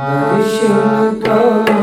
ભવિષ્ય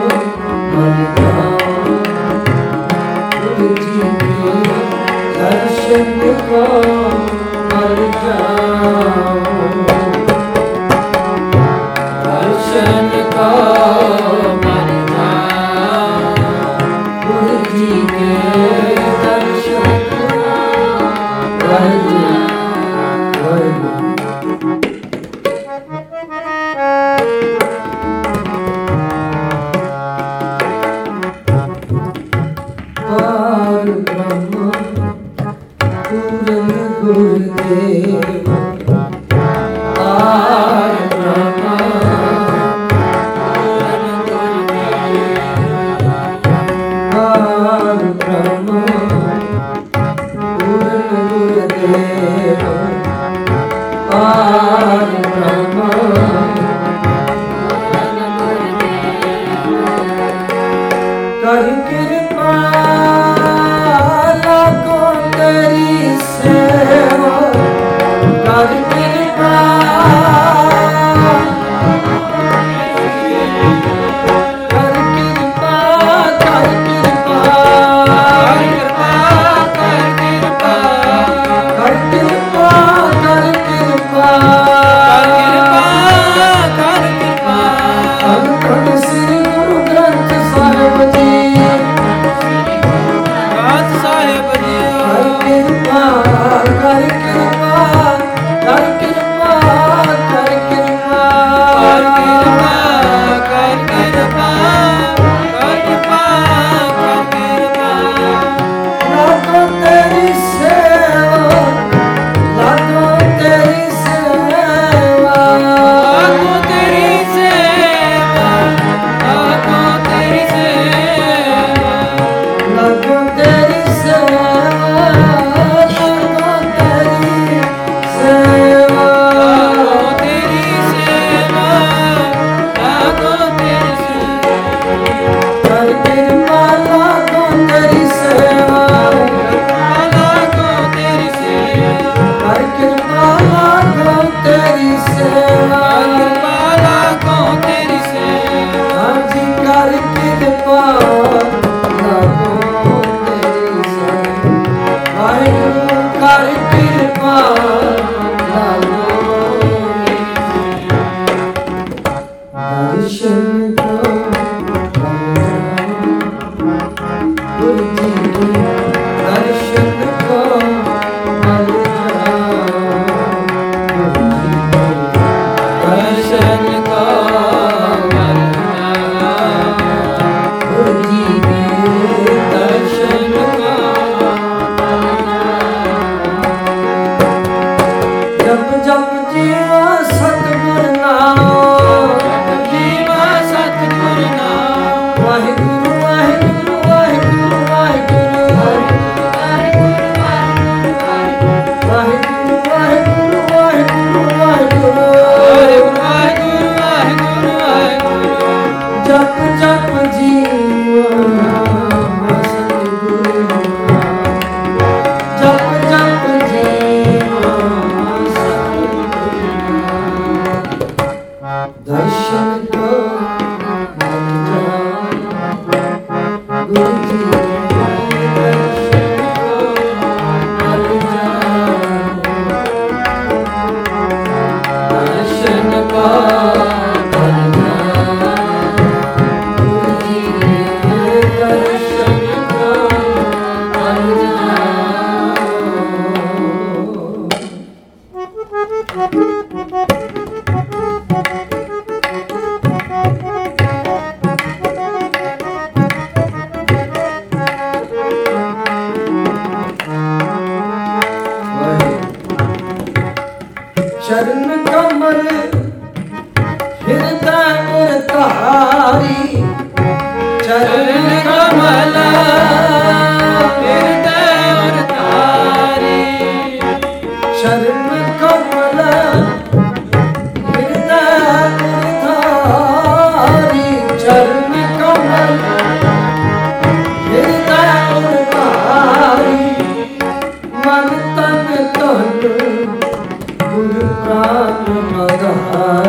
ਨਾਮ ਮਧਾਰ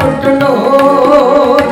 ਡਿਠੀ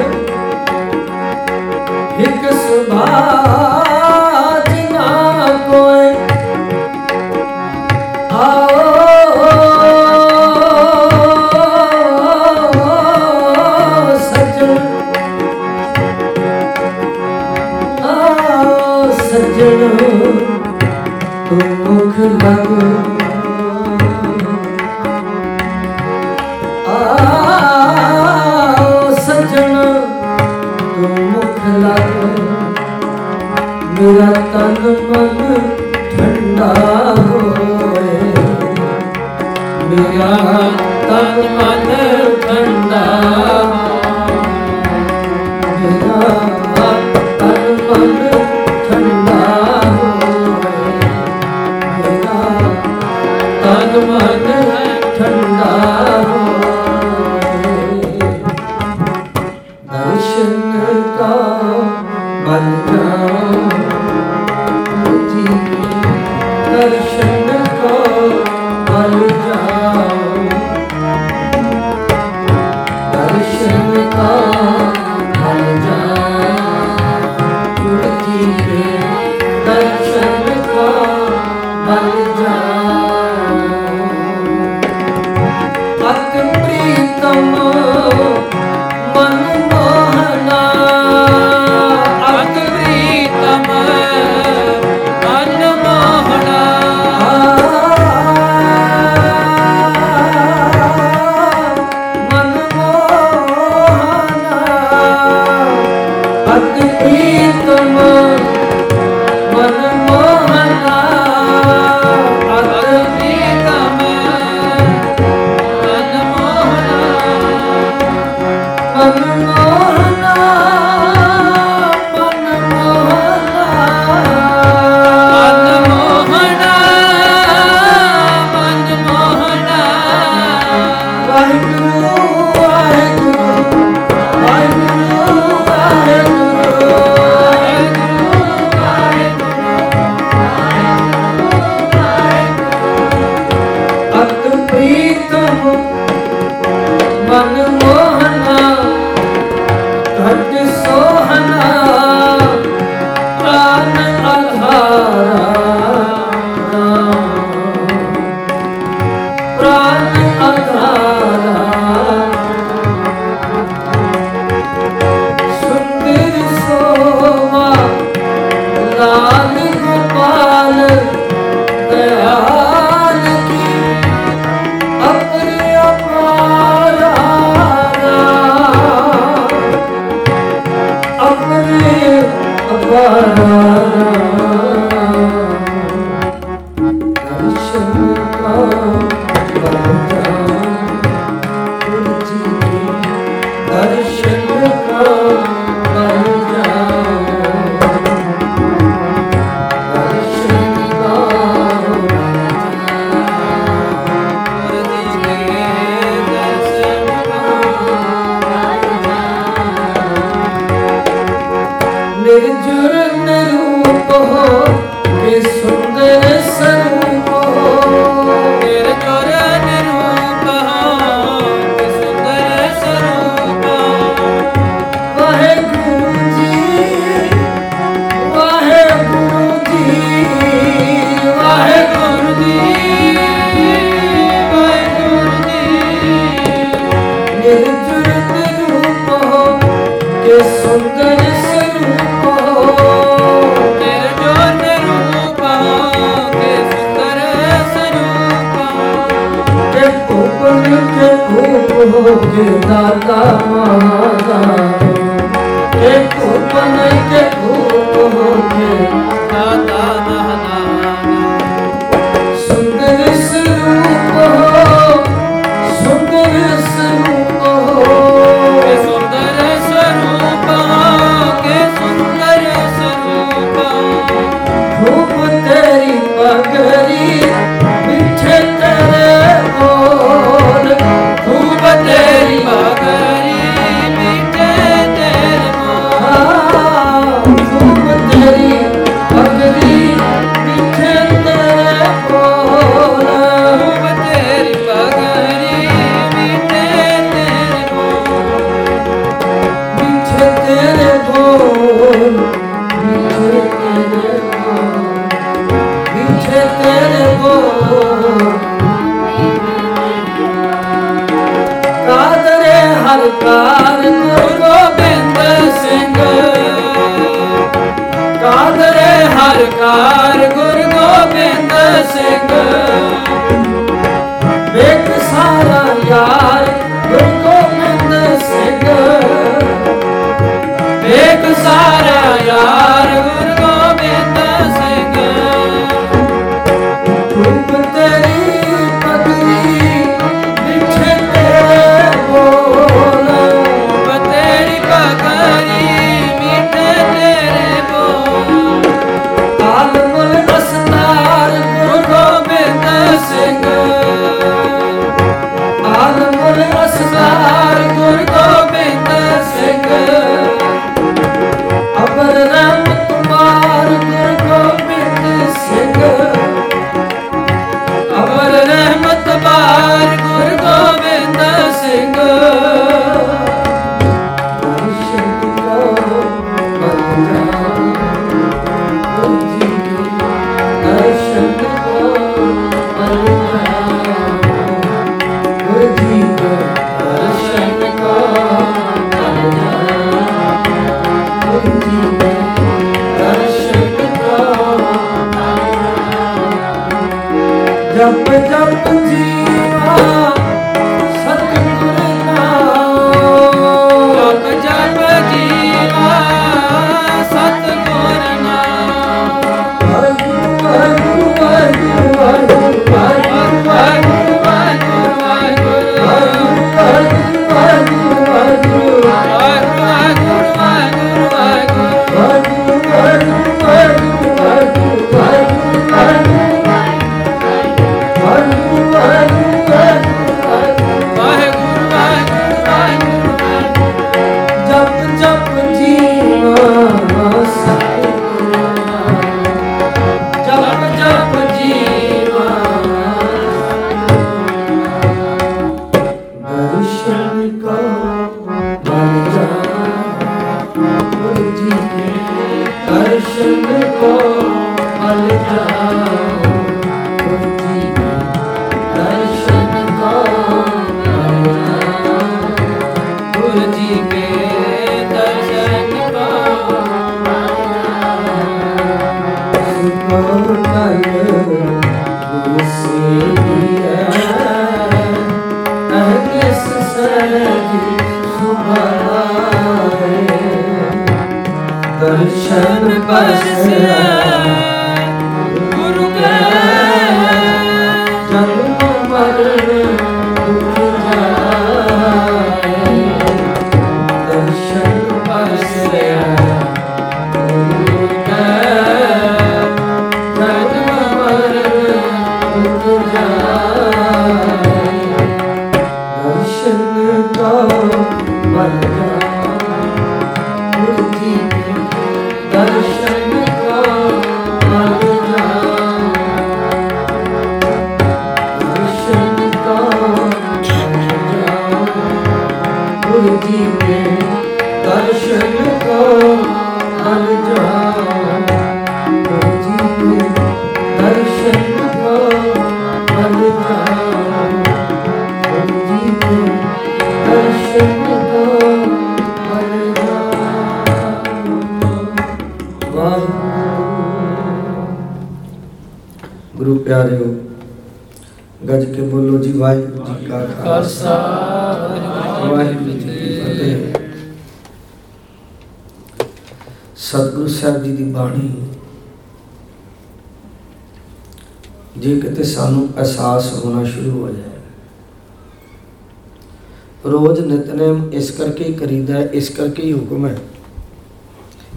ਕਰੀਦਾ ਇਸ ਕਰਕੇ ਹੀ ਹੁਕਮ ਹੈ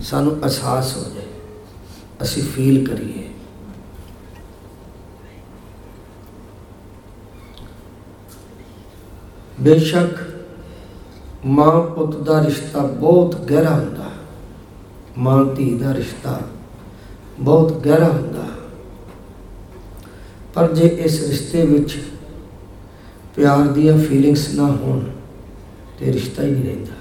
ਸਾਨੂੰ ਅਹਿਸਾਸ ਹੋ ਜਾਏ ਅਸੀਂ ਫੀਲ ਕਰੀਏ ਬੇਸ਼ੱਕ ਮਾਂ ਪੁੱਤ ਦਾ ਰਿਸ਼ਤਾ ਬਹੁਤ ਗਹਿਰਾ ਹੁੰਦਾ ਹੈ। ਮਾਂ ਧੀ ਦਾ ਰਿਸ਼ਤਾ ਬਹੁਤ ਗਹਿਰਾ ਹੁੰਦਾ ਹੈ। ਪਰ ਜੇ ਇਸ ਰਿਸ਼ਤੇ ਵਿੱਚ ਪਿਆਰ ਦੀਆਂ ਫੀਲਿੰਗਸ ਨਾ ਹੋਣ, ਤੇ ਰਿਸ਼ਤਾ ਹੀ ਨਹੀਂ ਰਹਿੰਦਾ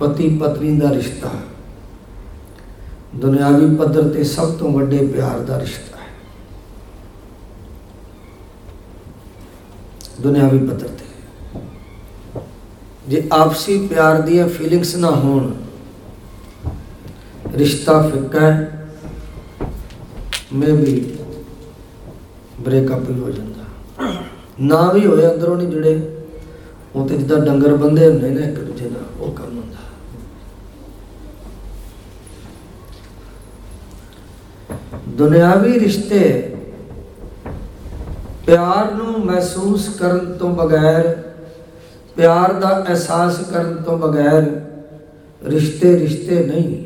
ਪਤੀ ਪਤਨੀ ਦਾ ਰਿਸ਼ਤਾ ਦੁਨਿਆਵੀ ਪੱਧਰ ਤੇ ਸਭ ਤੋਂ ਵੱਡੇ ਪਿਆਰ ਦਾ ਰਿਸ਼ਤਾ ਹੈ। ਦੁਨਿਆਵੀ ਪੱਧਰ ਤੇ। ਜੇ ਆਪਸੀ ਪਿਆਰ ਦੀਆਂ ਫੀਲਿੰਗਸ ਨਾ ਹੋਣ, ਰਿਸ਼ਤਾ ਫਿੱਕਾ ਹੈ ਮੇ ਵੀ ਬ੍ਰੇਕਅਪ ਹੋ ਜਾਂਦਾ। ਨਾ ਵੀ ਹੋਏ, ਅੰਦਰੋਂ ਨਹੀਂ ਜਿਹੜੇ ਉਹ ਤੇ ਜਿੱਦਾਂ ਡੰਗਰ ਬੰਦੇ ਹੁੰਦੇ ਨੇ ਇੱਕ ਦੂਜੇ ਨਾਲ ਉਹ ਕੰਮ ਹੁੰਦਾ ਦੁਨਿਆਵੀ ਰਿਸ਼ਤੇ ਪਿਆਰ ਨੂੰ ਮਹਿਸੂਸ ਕਰਨ ਤੋਂ ਬਗੈਰ, ਪਿਆਰ ਦਾ ਅਹਿਸਾਸ ਕਰਨ ਤੋਂ ਬਗੈਰ ਰਿਸ਼ਤੇ ਰਿਸ਼ਤੇ ਨਹੀਂ।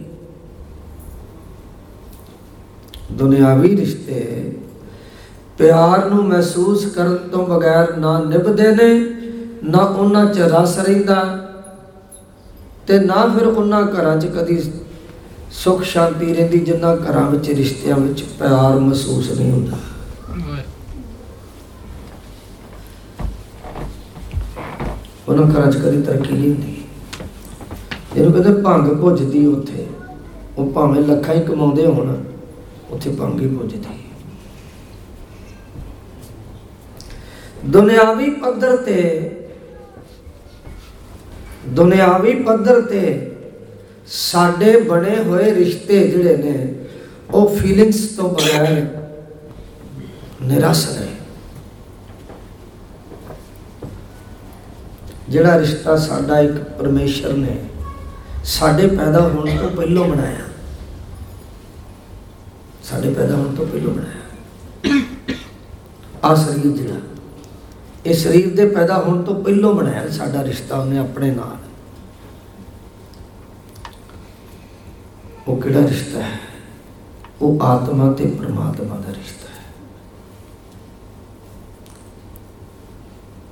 ਦੁਨਿਆਵੀ ਰਿਸ਼ਤੇ ਪਿਆਰ ਨੂੰ ਮਹਿਸੂਸ ਕਰਨ ਤੋਂ ਬਗੈਰ ਨਾ ਨਿਭਦੇ ਨੇ, ਨਾ ਉਹਨਾਂ 'ਚ ਰਸ ਰਹਿੰਦਾ ਤੇ ਨਾ ਫਿਰ ਉਹਨਾਂ ਘਰਾਂ 'ਚ ਕਦੀ ਸੁੱਖ ਸ਼ਾਂਤੀ ਰਹਿੰਦੀ, ਜਿੰਨਾ ਘਰਾਂ ਵਿੱਚ, ਰਿਸ਼ਤਿਆਂ ਵਿੱਚ ਪਿਆਰ ਮਹਿਸੂਸ ਨਹੀਂ ਹੁੰਦਾ। ਉਹਨਾਂ ਘਰਾਂ 'ਚ ਕਦੀ ਤਰੱਕੀ ਨਹੀਂ ਹੁੰਦੀ। ਇਹਨੂੰ ਕਹਿੰਦੇ ਭੰਗ ਭੁੱਜਦੀ ਉੱਥੇ, ਉਹ ਭਾਵੇਂ ਲੱਖਾਂ ਹੀ ਕਮਾਉਂਦੇ ਹੋਣ, ਉੱਥੇ ਭੰਗ ਹੀ ਭੁੱਜਦੀ। ਦੁਨਿਆਵੀ ਪੱਧਰ ਤੇ, ਦੁਨਿਆਵੀ ਪੱਧਰ ਤੇ ਸਾਡੇ ਬਣੇ ਹੋਏ ਰਿਸ਼ਤੇ ਜਿਹੜੇ ਨੇ, ਉਹ ਫੀਲਿੰਗਸ ਤੋਂ ਬਗੈਰ ਨਿਰਾਸ਼ ਨੇ ਜਿਹੜਾ ਰਿਸ਼ਤਾ ਸਾਡਾ ਇੱਕ ਪਰਮੇਸ਼ਰ ਨੇ ਸਾਡੇ ਪੈਦਾ ਹੋਣ ਤੋਂ ਪਹਿਲਾਂ ਬਣਾਇਆ, ਸਾਡੇ ਪੈਦਾ ਹੋਣ ਤੋਂ ਪਹਿਲਾਂ ਬਣਾਇਆ। ਆ ਸਰੀਰ ਜਿਹੜਾ, ਇਹ ਸਰੀਰ ਦੇ ਪੈਦਾ ਹੋਣ ਤੋਂ ਪਹਿਲਾਂ ਬਣਾਇਆ ਸਾਡਾ ਰਿਸ਼ਤਾ ਉਹਨੇ ਆਪਣੇ ਨਾਲ। ਉਹ ਕਿਹੜਾ ਰਿਸ਼ਤਾ ਹੈ? ਉਹ ਆਤਮਾ ਤੇ ਪਰਮਾਤਮਾ ਦਾ ਰਿਸ਼ਤਾ ਹੈ।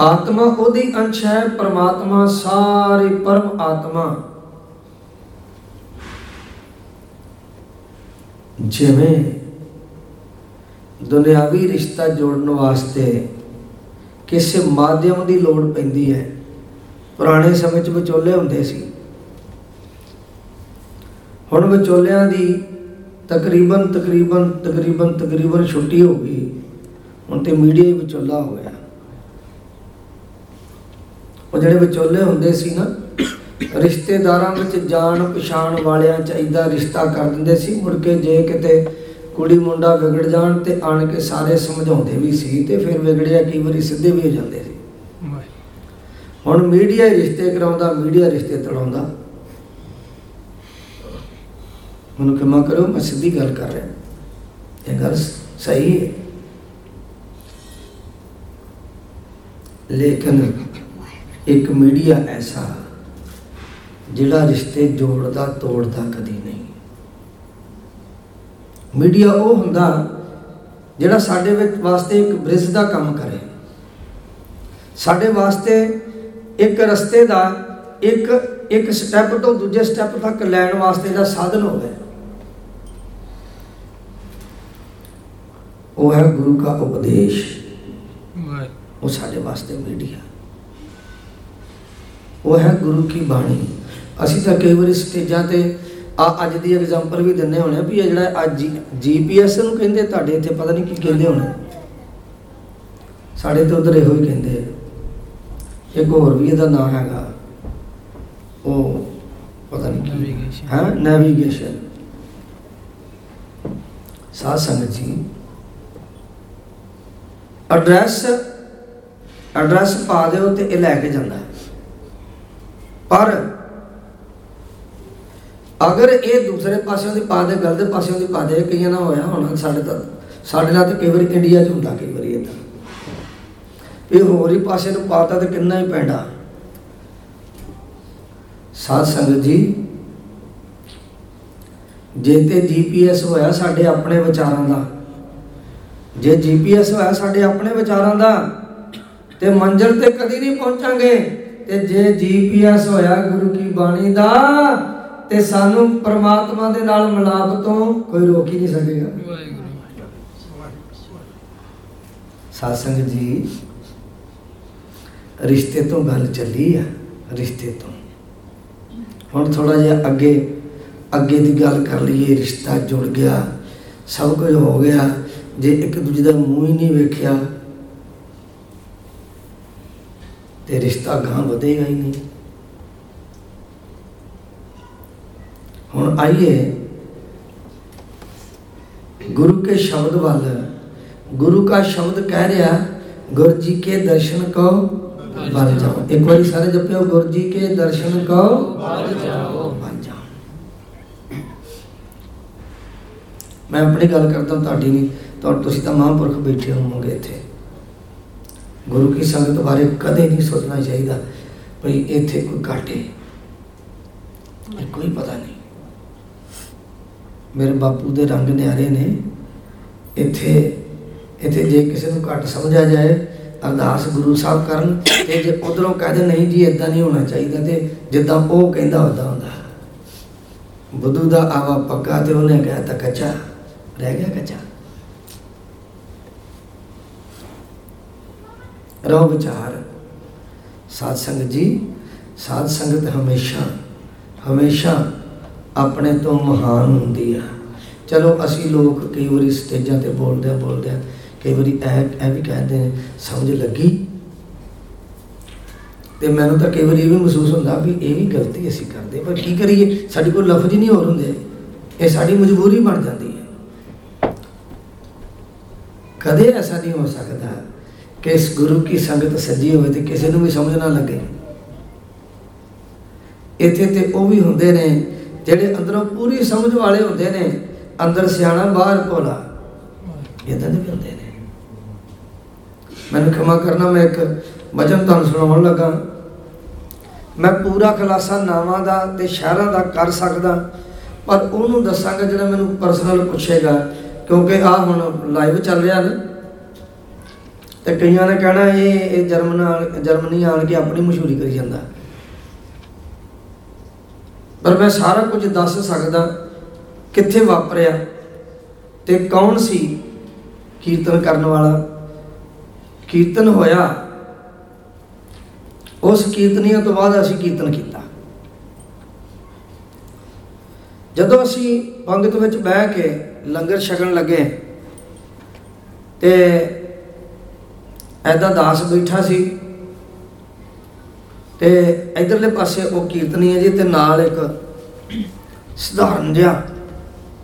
ਆਤਮਾ ਉਹਦੀ ਅੰਸ਼ ਹੈ, ਪਰਮਾਤਮਾ ਸਾਰੇ ਪਰਮ ਆਤਮਾ। ਜਿਵੇਂ ਦੁਨਿਆਵੀ ਰਿਸ਼ਤਾ ਜੋੜਨ ਵਾਸਤੇ ਕਿਸੇ ਮਾਧਿਅਮ ਦੀ ਲੋੜ ਪੈਂਦੀ ਹੈ। ਪੁਰਾਣੇ ਸਮੇਂ 'ਚ ਵਿਚੋਲੇ ਹੁੰਦੇ ਸੀ। ਹੁਣ ਵਿਚੋਲਿਆਂ ਦੀ ਤਕਰੀਬਨ ਤਕਰੀਬਨ ਤਕਰੀਬਨ ਤਕਰੀਬਨ ਛੁੱਟੀ ਹੋ ਗਈ। ਹੁਣ ਤੇ ਮੀਡੀਆ ਹੀ ਵਿਚੋਲਾ ਹੋ ਗਿਆ। ਉਹ ਜਿਹੜੇ ਵਿਚੋਲੇ ਹੁੰਦੇ ਸੀ ਨਾ ਰਿਸ਼ਤੇਦਾਰਾਂ ਵਿੱਚ ਜਾਣ ਪਛਾਣ ਵਾਲਿਆਂ ਚਾਹੀਦਾ ਰਿਸ਼ਤਾ ਕਰ ਦਿੰਦੇ ਸੀ। ਮੁੜ ਕੇ ਜੇ ਕਿਤੇ ਕੁੜੀ ਮੁੰਡਾ ਵਿਗੜ ਜਾਣ ਤੇ ਆਣ ਕੇ ਸਾਰੇ ਸਮਝਾਉਂਦੇ ਵੀ ਸੀ ਤੇ ਫਿਰ ਵਿਗੜਿਆ ਕਈ ਵਾਰੀ ਸਿੱਧੇ ਵੀ ਹੋ ਜਾਂਦੇ ਸੀ। ਹੁਣ ਮੀਡੀਆ ਰਿਸ਼ਤੇ ਕਰਾਉਂਦਾ ਮੀਡੀਆ ਰਿਸ਼ਤੇ ਤੜਾਉਂਦਾ। ਮੈਨੂੰ ক্ষਮਾ ਕਰੋ, ਮੈਂ ਸਿੱਧੀ ਗੱਲ ਕਰ ਰਿਹਾ। ਇਹ ਗੱਲ ਸਹੀ ਹੈ। ਲੇਕਿਨ ਇੱਕ ਮੀਡੀਆ ਐਸਾ ਜਿਹੜਾ ਰਿਸ਼ਤੇ ਜੋੜਦਾ, ਤੋੜਦਾ ਕਦੀ ਨਹੀਂ। ਮੀਡੀਆ ਉਹ ਹੁੰਦਾ ਜਿਹੜਾ ਸਾਡੇ ਵਿੱਚ ਵਾਸਤੇ ਇੱਕ ਬ੍ਰਿਜ ਦਾ ਕੰਮ ਕਰੇ। ਸਾਡੇ ਵਾਸਤੇ ਇੱਕ ਰਸਤੇ ਦਾ, ਇੱਕ ਇੱਕ ਸਟੈਪ ਤੋਂ ਦੂਜੇ ਸਟੈਪ ਤੱਕ ਲੈਣ ਵਾਸਤੇ ਦਾ ਸਾਧਨ ਹੋਵੇ। ਉਹ ਹੈ ਗੁਰੂ ਦਾ ਉਪਦੇਸ਼। ਉਹ ਸਾਡੇ ਵਾਸਤੇ ਮੀਡੀਆ। ਉਹ ਹੈ ਗੁਰੂ ਕੀ ਬਾਣੀ। ਅਸੀਂ ਤਾਂ ਕਈ ਵਾਰੀ ਸਟੇਜਾਂ ਤੇ ਆ ਅੱਜ ਦੀ ਐਗਜ਼ਾਮਪਲ ਵੀ ਦਿੰਦੇ ਹੋਣੇ ਵੀ ਇਹ ਜਿਹੜਾ ਅੱਜ ਜੀਪੀਐਸ ਨੂੰ ਕਹਿੰਦੇ ਤੁਹਾਡੇ ਇੱਥੇ ਪਤਾ ਨਹੀਂ ਕੀ ਕਹਿੰਦੇ ਹੋਣੇ। ਸਾਡੇ ਤੇ ਉਧਰ ਇਹੋ ਹੀ ਕਹਿੰਦੇ ਇੱਕ ਹੋਰ ਵੀ ਇਹਦਾ ਨਾਮ ਹੈਗਾ। ਉਹ ਪਤਾ ਨਹੀਂ ਕੀ. ਹੈ? ਨੈਵੀਗੇਸ਼ਨ ਸਾਧ ਸੰਗਤ ਜੀ ਐਡਰੈਸ ਐਡਰੈਸ ਪਾ ਦਿਓ ਤੇ ਇਹ ਲੈ ਕੇ ਜਾਂਦਾ ਪਰ ਅਗਰ ਇਹ ਦੂਸਰੇ ਪਾਸਿਓਂ ਦੀ ਪਾ ਦੇ, ਗਲਤ ਪਾਸਿਓਂ ਦੀ ਪਾ ਦੇ ਕਈਆਂ ਨਾਲ ਹੋਇਆ ਹੋਣਾ, ਸਾਡੇ ਤਾਂ ਸਾਡੇ ਨਾਲ ਤਾਂ ਕਈ ਵਾਰੀ ਇੰਡੀਆ 'ਚ ਹੁੰਦਾ ਕਈ ਵਾਰੀ ਇਦਾਂ। ਇਹ ਹੋਰ ਹੀ ਪਾਸੇ ਨੂੰ ਪਾਤਾ ਤੇ ਕਿੰਨਾ ਹੀ ਪੈਂਦਾ। ਸਾਧ ਸੰਗਤ ਜੀ, ਜੇ ਤੇ ਜੀਪੀਐਸ ਹੋਇਆ ਸਾਡੇ ਆਪਣੇ ਵਿਚਾਰਾਂ ਦਾ ਜੇ ਜੀਪੀਐਸ ਹੋਇਆ ਸਾਡੇ ਆਪਣੇ ਵਿਚਾਰਾਂ ਦਾ, ਤੇ ਮੰਜ਼ਿਲ ਤੇ ਕਦੀ ਨਹੀਂ ਪਹੁੰਚਾਂਗੇ। ਤੇ ਜੇ ਜੀਪੀਐਸ ਹੋਇਆ ਗੁਰੂ ਕੀ ਬਾਣੀ ਦਾ, ਤੇ ਸਾਨੂੰ ਪ੍ਰਮਾਤਮਾ ਦੇ ਨਾਲ ਮਿਲਾਪ ਤੋਂ ਕੋਈ ਰੋਕ ਹੀ ਨਹੀਂ ਸਕੇਗਾ। ਵਾਹਿਗੁਰੂ ਜੀ, ਰਿਸ਼ਤੇ ਤੋਂ ਗੱਲ ਚੱਲੀ ਆ, ਰਿਸ਼ਤੇ ਤੋਂ। ਹੁਣ ਥੋੜਾ ਜਿਹਾ ਅੱਗੇ ਅੱਗੇ ਦੀ ਗੱਲ ਕਰ ਲਈਏ, ਰਿਸ਼ਤਾ ਜੁੜ ਗਿਆ, ਸਭ ਕੁਝ ਹੋ ਗਿਆ। ਜੇ ਇੱਕ ਦੂਜੇ ਦਾ ਮੂੰਹ ਹੀ ਨਹੀਂ ਵੇਖਿਆ, ਤੇ ਰਿਸ਼ਤਾ ਗਾਂ ਵਧੇਗਾ ਹੀ ਨਹੀਂ। ਹੁਣ ਆਈਏ, ਗੁਰੂ ਕੇ ਸ਼ਬਦ ਵੱਲ। ਗੁਰੂ ਕਾ ਸ਼ਬਦ ਕਹਿ ਰਿਹਾ, ਗੁਰ ਜੀ ਕੇ ਦਰਸ਼ਨ ਕੋ ਬਣ ਜਾਓ। ਇੱਕ ਵਾਰੀ ਸਾਰੇ ਜਪਿਓ, ਗੁਰ ਜੀ ਕੇ ਦਰਸ਼ਨ ਕੋ ਬਣ ਜਾਓ। ਮੈਂ ਆਪਣੀ ਗੱਲ ਕਰਦਾ ਤੁਹਾਡੀ ਨਹੀਂ। ਤਾਂ ਤੁਸੀਂ ਤਾਂ ਮਹਾਂਪੁਰਖ ਬੈਠੇ ਹੋਵੋਗੇ ਇੱਥੇ। ਗੁਰੂ ਕੀ ਸੰਗਤ ਬਾਰੇ ਕਦੇ ਨਹੀਂ ਸੋਚਣਾ ਚਾਹੀਦਾ ਭਈ ਇੱਥੇ ਕੋਈ ਘਾਟੇ ਇਹ ਕੋਈ ਪਤਾ ਨਹੀਂ। ਮੇਰੇ ਬਾਪੂ ਦੇ ਰੰਗ ਨਿਆਰੇ ਨੇ। ਇੱਥੇ ਇੱਥੇ ਜੇ ਕਿਸੇ ਨੂੰ ਘੱਟ ਸਮਝਿਆ ਜਾਏ, ਅਰਦਾਸ ਗੁਰੂ ਸਾਹਿਬ ਕਰਨ ਤੇ ਜੇ ਉਧਰੋਂ ਕਹਦੇ ਨਹੀਂ ਜੀ ਇਦਾਂ ਨਹੀਂ ਹੋਣਾ ਚਾਹੀਦਾ ਤੇ ਜਿੱਦਾਂ ਉਹ ਕਹਿੰਦਾ ਉਦਾਂ ਹੁੰਦਾ। ਬੁੱਧੂ ਦਾ ਆਵਾ ਪੱਕਾ ਤੇ ਉਹਨੇ ਕਹਿ ਤਾ ਕੱਚਾ। ਰਹਿ ਗਿਆ ਕੱਚਾ। ਰਹੋ ਵਿਚਾਰ। ਸਾਧ ਸੰਗਤ ਜੀ, ਸਾਧ ਸੰਗਤ ਹਮੇਸ਼ਾ ਹਮੇਸ਼ਾ ਆਪਣੇ ਤੋਂ ਮਹਾਨ ਹੁੰਦੀ ਆ। ਚਲੋ ਅਸੀਂ ਲੋਕ ਕਈ ਵਾਰੀ ਸਟੇਜਾਂ ਤੇ ਬੋਲਦੇ ਆ ਬੋਲਦੇ ਆ ਕਈ ਵਾਰੀ ਐ ਐ ਵੀ ਕਹਿੰਦੇ ਨੇ, ਸਮਝ ਲੱਗੀ? ਤੇ ਮੈਨੂੰ ਤਾਂ ਕਈ ਵਾਰੀ ਇਹ ਵੀ ਮਹਿਸੂਸ ਹੁੰਦਾ ਵੀ ਇਹ ਵੀ ਗਲਤੀ ਅਸੀਂ ਕਰਦੇ ਪਰ ਕੀ ਕਰੀਏ? ਸਾਡੇ ਕੋਲ ਲਫ਼ਜ਼ ਹੀ ਨਹੀਂ ਹੋਰ ਹੁੰਦੇ। ਇਹ ਸਾਡੀ ਮਜਬੂਰੀ ਬਣ ਜਾਂਦੀ ਹੈ। ਕਦੇ ਐਸਾ ਨਹੀਂ ਹੋ ਸਕਦਾ ਕਿ ਇਸ ਗੁਰੂ ਕੀ ਸੰਗਤ ਸੱਜੀ ਹੋਵੇ ਤੇ ਕਿਸੇ ਨੂੰ ਵੀ ਸਮਝ ਨਾ ਲੱਗੇ। ਇੱਥੇ ਤੇ ਉਹ ਵੀ ਹੁੰਦੇ ਨੇ ਜਿਹੜੇ ਅੰਦਰੋਂ ਪੂਰੀ ਸਮਝ ਵਾਲੇ ਹੁੰਦੇ ਨੇ, ਅੰਦਰ ਸਿਆਣਾ, ਬਾਹਰ ਭੋਲਾ। ਇਦਾਂ ਦੇ ਵੀ ਹੁੰਦੇ ਨੇ। ਮੈਨੂੰ ਖਿਮਾ ਕਰਨਾ, ਮੈਂ ਇੱਕ ਵਚਨ ਤੁਹਾਨੂੰ ਸੁਣਾਉਣ ਲੱਗਾ। ਮੈਂ ਪੂਰਾ ਖੁਲਾਸਾ ਨਾਵਾਂ ਦਾ ਤੇ ਸ਼ਹਿਰਾਂ ਦਾ ਕਰ ਸਕਦਾ, ਪਰ ਉਹਨੂੰ ਦੱਸਾਂਗਾ ਜਿਹੜਾ ਮੈਨੂੰ ਪਰਸਨਲ ਪੁੱਛੇਗਾ, ਕਿਉਂਕਿ ਆ ਹੁਣ ਲਾਈਵ ਚੱਲ ਰਿਹਾ ਨਾ। ਤੇ ਕਈਆਂ ਨੇ ਕਹਿਣਾ ਇਹ ਇਹ ਜਰਮਨ ਨਾਲ ਜਰਮਨੀ ਆਣ ਕੇ ਆਪਣੀ ਮਸ਼ਹੂਰੀ ਕਰੀ ਜਾਂਦਾ। ਪਰ ਮੈਂ ਸਾਰਾ ਕੁਝ ਦੱਸ ਸਕਦਾ ਕਿੱਥੇ ਵਾਪਰਿਆ ਤੇ ਕੌਣ ਸੀ ਕੀਰਤਨ ਕਰਨ ਵਾਲਾ। ਕੀਰਤਨ ਹੋਇਆ, ਉਸ ਕੀਰਤਨੀਆਂ ਤੋਂ ਬਾਅਦ ਅਸੀਂ ਕੀਰਤਨ ਕੀਤਾ। ਜਦੋਂ ਅਸੀਂ ਪੰਗਤ ਵਿੱਚ ਬਹਿ ਕੇ ਲੰਗਰ ਛਕਣ ਲੱਗੇ ਤੇ ਐਦਾ ਦਾਸ ਬੈਠਾ ਸੀ। ਤੇ ਇਧਰਲੇ ਪਾਸੇ ਉਹ ਕੀਰਤਨੀ ਹੈ ਜੀ ਤੇ ਨਾਲ ਇੱਕ ਸਧਾਰਨ ਜਿਹਾ,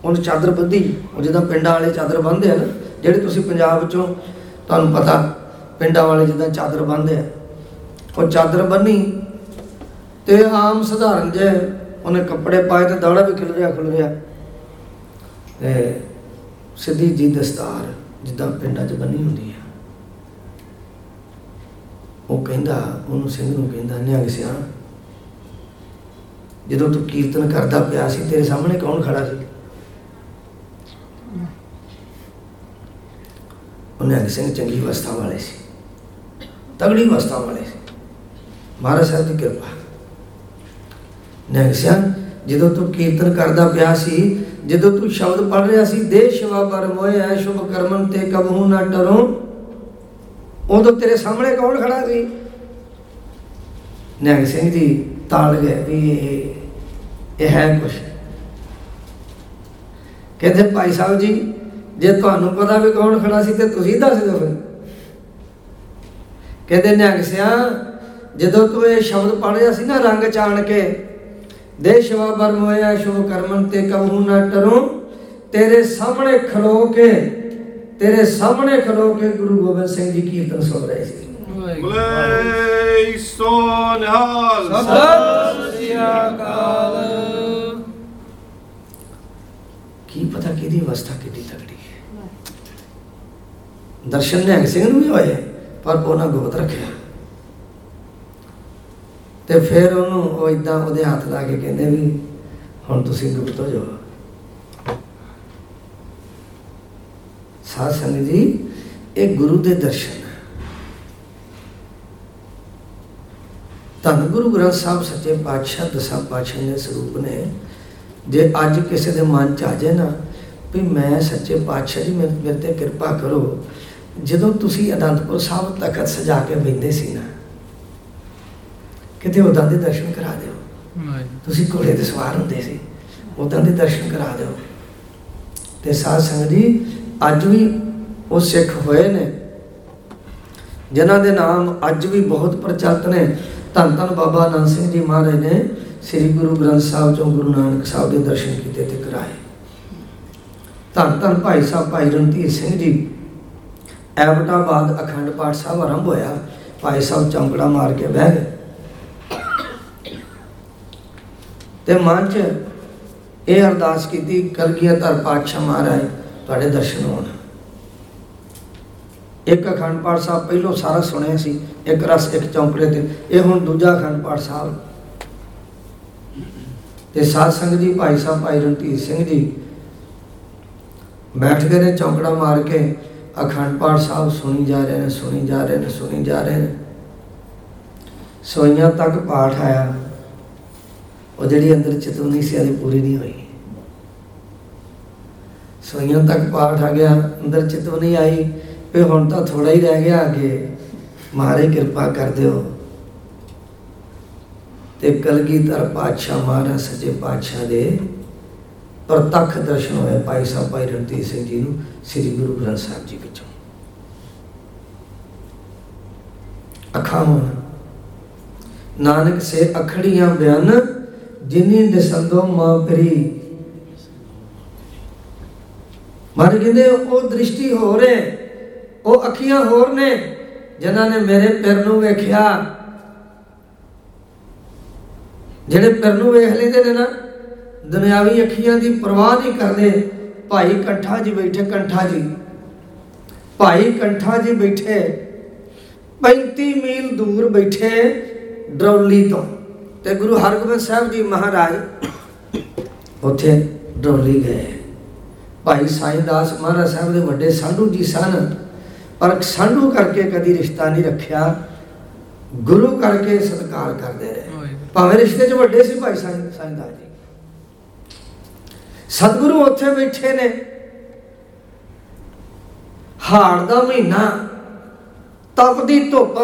ਉਹਨੇ ਚਾਦਰ ਬੱਧੀ। ਉਹ ਜਿੱਦਾਂ ਪਿੰਡਾਂ ਵਾਲੇ ਚਾਦਰ ਬੰਨ੍ਹਦੇ ਆ ਨਾ, ਜਿਹੜੇ ਤੁਸੀਂ ਪੰਜਾਬ ਵਿੱਚੋਂ ਤੁਹਾਨੂੰ ਪਤਾ, ਪਿੰਡਾਂ ਵਾਲੇ ਜਿੱਦਾਂ ਚਾਦਰ ਬੰਨ੍ਹਦੇ ਆ। ਉਹ ਚਾਦਰ ਬੰਨੀ ਤੇ ਆਮ ਸਧਾਰਨ ਜੇ ਉਹਨੇ ਕੱਪੜੇ ਪਾਏ ਤੇ ਦਾੜਾ ਵੀ ਖਿਲ ਰਿਹਾ ਖੁੱਲ ਰਿਹਾ ਤੇ ਸਿੱਧੀ ਜੀ ਦਸਤਾਰ ਜਿੱਦਾਂ ਪਿੰਡਾਂ 'ਚ ਬੰਨੀ ਹੁੰਦੀ ਹੈ ਉਹ ਕਹਿੰਦਾ, ਉਹਨੂੰ ਸਿੰਘ ਨੂੰ ਕਹਿੰਦਾ, ਨਿਹੰਗ ਸਿਆ, ਜਦੋਂ ਤੂੰ ਕੀਰਤਨ ਕਰਦਾ ਪਿਆ ਸੀ, ਤੇਰੇ ਸਾਹਮਣੇ ਕੌਣ ਖੜਾ ਸੀ? ਉਹ ਨਿਹੰਗ ਸਿੰਘ ਚੰਗੀ ਅਵਸਥਾ ਵਾਲੇ ਸੀ। ਤਗੜੀ ਅਵਸਥਾ ਵਾਲੇ ਸੀ। ਮਹਾਰਾਜ ਸਾਹਿਬ ਦੀ ਕਿਰਪਾ। ਨਿਹੰਗ ਸਿਆ, ਜਦੋਂ ਤੂੰ ਕੀਰਤਨ ਕਰਦਾ ਪਿਆ ਸੀ, ਜਦੋਂ ਤੂੰ ਸ਼ਬਦ ਪੜ ਰਿਹਾ ਸੀ ਦੇ ਸ਼ਿਵਾ ਪਰ ਮੋਏ ਐ ਸ਼ੁਭ ਕਰਮਨ ਤੇ ਕਬਹੂ ਨਾ ਟਰੋ। ਉਦੋਂ ਤੇਰੇ ਸਾਹਮਣੇ ਕੌਣ ਖੜਾ ਸੀ? ਨਿਹੰਗ ਸਿੰਘ ਜੀ ਤਾਲ ਗਏ ਵੀ ਇਹ ਇਹ ਹੈ ਕੁਛ। ਕਹਿੰਦੇ, ਭਾਈ ਸਾਹਿਬ ਜੀ, ਜੇ ਤੁਹਾਨੂੰ ਪਤਾ ਵੀ ਕੌਣ ਖੜਾ ਸੀ ਤੇ ਤੁਸੀਂ ਦੱਸ ਦਿਓ ਫਿਰ। ਕਹਿੰਦੇ, ਨਿਹੰਗ ਸਿਆ, ਜਦੋਂ ਤੂੰ ਇਹ ਸ਼ਬਦ ਪੜਿਆ ਸੀ ਨਾ ਰੰਗ ਚਾਣ ਕੇ, ਦੇ ਸ਼ਿਵਾ ਸ਼ੋ ਕਰਮਨ ਤੇ ਕਬਹੂ ਨਾ ਟਰੋ, ਤੇਰੇ ਸਾਹਮਣੇ ਖਲੋ ਕੇ ਤੇਰੇ ਸਾਹਮਣੇ ਖਲੋ ਕੇ ਗੁਰੂ ਗੋਬਿੰਦ ਸਿੰਘ ਜੀ ਕੀਰਤਨ ਸੁਣ ਰਹੇ ਸੀ। ਬਲੇ ਸੋ ਨਿਹਾਲ ਸਤਿ ਸ੍ਰੀ ਅਕਾਲ। ਕੀ ਪਤਾ ਕਿਹਦੀ ਅਵਸਥਾ ਕਿੰਨੀ ਤਗੜੀ ਹੈ। ਦਰਸ਼ਨ ਨਿਹੰਗ ਸਿੰਘ ਨੂੰ ਵੀ ਹੋਏ ਪਰ ਉਹਨਾਂ ਗੁਪਤ ਰੱਖਿਆ। ਤੇ ਫਿਰ ਉਹਨੂੰ ਉਹ ਇਦਾਂ ਉਹਦੇ ਹੱਥ ਲਾ ਕੇ ਕਹਿੰਦੇ ਵੀ ਹੁਣ ਤੁਸੀਂ ਗੁਪਤ ਹੋ ਜਾਓ। ਸਾਧ ਸੰਗਤ ਜੀ ਇਹ ਗੁਰੂ ਦੇ ਦਰਸ਼ਨ ਧੰਨ ਗੁਰੂ ਗ੍ਰੰਥ ਸਾਹਿਬ ਸੱਚੇ ਪਾਤਸ਼ਾਹ ਦਸਾਂ ਪਾਤਸ਼ਾਹ ਦੇ ਸਰੂਪ ਨੇ। ਜੇ ਅੱਜ ਕਿਸੇ ਦੇ ਮਨ ਚ ਆ ਜਾਏ ਨਾ ਵੀ ਮੈਂ ਸੱਚੇ ਪਾਤਸ਼ਾਹ ਜੀ ਮੇਰੇ ਤੇ ਕਿਰਪਾ ਕਰੋ। ਜਦੋਂ ਤੁਸੀਂ ਅਨੰਦਪੁਰ ਸਾਹਿਬ ਤਖਤ ਸਜਾ ਕੇ ਬੈਠੇ ਸੀ ਨਾ ਕਿਤੇ ਉਦਾਂ ਦੇ ਦਰਸ਼ਨ ਕਰਾ ਦਿਓ। ਤੁਸੀਂ ਘੋੜੇ ਤੇ ਸਵਾਰ ਹੁੰਦੇ ਸੀ ਉਦਾਂ ਦੇ ਦਰਸ਼ਨ ਕਰਾ ਦਿਓ। ਤੇ ਸਾਧ ਸੰਗਤ ਜੀ ਅੱਜ ਵੀ ਉਹ ਸਿੱਖ ਹੋਏ ਨੇ, ਜਿਨ੍ਹਾਂ ਦੇ ਨਾਮ ਅੱਜ ਵੀ ਬਹੁਤ ਪ੍ਰਚਲਿਤ ਨੇ। ਧੰਨ ਧੰਨ ਬਾਬਾ ਅਨੰਦ ਸਿੰਘ ਜੀ ਮਹਾਰਾਜ ਨੇ ਸ੍ਰੀ ਗੁਰੂ ਗ੍ਰੰਥ ਸਾਹਿਬ ਚੋਂ ਗੁਰੂ ਨਾਨਕ ਸਾਹਿਬ ਦੇ ਦਰਸ਼ਨ ਕੀਤੇ ਤੇ ਕਰਾਏ। ਧੰਨ ਧੰਨ ਭਾਈ ਸਾਹਿਬ, ਭਾਈ ਰਣਧੀਰ ਸਿੰਘ ਜੀ, ਐਬਟਾਬਾਦ ਅਖੰਡ ਪਾਠ ਸਾਹਿਬ ਆਰੰਭ ਹੋਇਆ। ਭਾਈ ਸਾਹਿਬ ਚੌਂਕੜਾ ਮਾਰ ਕੇ ਬਹਿ ਗਏ। ਤੇ ਮਨ 'ਚ ਇਹ ਅਰਦਾਸ ਕੀਤੀ, ਕਲਗੀਧਰ ਪਾਤਸ਼ਾਹ ਮਹਾਰਾਜ ਤੁਹਾਡੇ ਦਰਸ਼ਨ ਹੋਣ। ਇੱਕ ਅਖੰਡ ਪਾਠ ਸਾਹਿਬ ਪਹਿਲੋਂ ਸਾਰਾ ਸੁਣਿਆ ਸੀ, ਇੱਕ ਰਸ, ਇੱਕ ਚੌਂਕੜੇ ਤੇ, ਇਹ ਹੁਣ ਦੂਜਾ ਅਖੰਡ ਪਾਠ ਸਾਹਿਬ। ਤੇ ਸਾਧ ਸੰਗਤ ਜੀ, ਭਾਈ ਸਾਹਿਬ, ਭਾਈ ਰਣਧੀਰ ਸਿੰਘ ਜੀ ਬੈਠ ਗਏ ਨੇ ਚੌਂਕੜਾ ਮਾਰ ਕੇ, ਅਖੰਡ ਪਾਠ ਸਾਹਿਬ ਸੁਣੀ ਜਾ ਰਹੇ ਨੇ, ਸੁਣੀ ਜਾ ਰਹੇ ਨੇ, ਸੁਣੀ ਜਾ ਰਹੇ ਨੇ। ਸੋਈਆਂ ਤੱਕ ਪਾਠ ਆਇਆ, ਉਹ ਜਿਹੜੀ ਅੰਦਰ ਚਤੁਰਨੀ ਸੀ ਅਜੇ ਪੂਰੀ ਨਹੀਂ ਹੋਈ। ਸੋਈਆਂ ਤੱਕ ਪਾਠ ਆ ਗਿਆ, ਅੰਦਰ ਚਤੁਰਨੀ ਆਈ, ਵੀ ਹੁਣ ਤਾਂ ਥੋੜਾ ਹੀ ਰਹਿ ਗਿਆ ਅੱਗੇ। ਮਹਾਰੇ ਕਿਰਪਾ ਕਰ ਦਿਓ। ਤੇ ਕਲਗੀਧਰ ਪਾਤਸ਼ਾਹ ਮਹਾਰਾਜ ਸੱਚੇ ਪਾਤਸ਼ਾਹ ਦੇ ਪ੍ਰਤੱਖ ਦਰਸ਼ਨ ਹੋਏ ਭਾਈ ਸਾਹਿਬ, ਭਾਈ ਰਣਜੀਤ ਸਿੰਘ ਜੀ ਨੂੰ ਸ੍ਰੀ ਗੁਰੂ ਗ੍ਰੰਥ ਸਾਹਿਬ ਜੀ ਵਿੱਚੋਂ। ਅੱਖਾਂ ਹੋਣ ਨਾਨਕ ਸੇ ਅਖੜੀਆਂ ਬਿਆਨ, ਜਿਨੀ ਦਸੰਦੋ ਮਾਂ ਪਰੀ। ਮਰ ਕਹਿੰਦੇ ਉਹ ਦ੍ਰਿਸ਼ਟੀ ਹੋਰ ਹੈ ਉਹ ਅੱਖੀਆਂ ਹੋਰ ਨੇ, ਜਿਨ੍ਹਾਂ ਨੇ ਮੇਰੇ ਪਿਰ ਨੂੰ ਵੇਖਿਆ। ਜਿਹੜੇ ਪਿਰ ਨੂੰ ਵੇਖ ਲੈਂਦੇ ਨੇ ਨਾ, ਦੁਨਿਆਵੀ ਅੱਖੀਆਂ ਦੀ ਪਰਵਾਹ ਨਹੀਂ ਕਰਦੇ, ਭਾਈ ਕੰਠਾ ਜੀ ਬੈਠੇ, ਕੰਠਾ ਜੀ। ਭਾਈ ਕੰਠਾ ਜੀ ਬੈਠੇ 35 ਮੀਲ ਦੂਰ ਬੈਠੇ ਡਰੌਲੀ ਤੋਂ। ਤੇ ਗੁਰੂ ਹਰਗੋਬਿੰਦ ਸਾਹਿਬ ਜੀ ਮਹਾਰਾਜ ਉੱਥੇ ਡਰੌਲੀ ਗਏ। ਭਾਈ ਸਾਈਂ ਦਾਸ ਮਹਾਰਾਜ ਸਾਹਿਬ ਦੇ ਵੱਡੇ ਸਾਧੂ ਜੀ ਸਨ ਪਰ ਸਾਧੂ ਕਰਕੇ ਕਦੀ ਰਿਸ਼ਤਾ ਨਹੀਂ ਰੱਖਿਆ। ਗੁਰੂ ਕਰਕੇ ਸਤਿਕਾਰ ਕਰਦੇ ਰਹੇ। ਭਾਵੇਂ ਰਿਸ਼ਤੇ 'ਚ ਵੱਡੇ ਸੀ ਭਾਈ ਸਾਈਂ ਸਾਈਂ ਦਾਸ ਜੀ। ਸਤਿਗੁਰੂ ਉੱਥੇ ਬੈਠੇ ਨੇ। ਹਾੜ ਦਾ ਮਹੀਨਾ ਤਪਦੀ ਧੁੱਪ।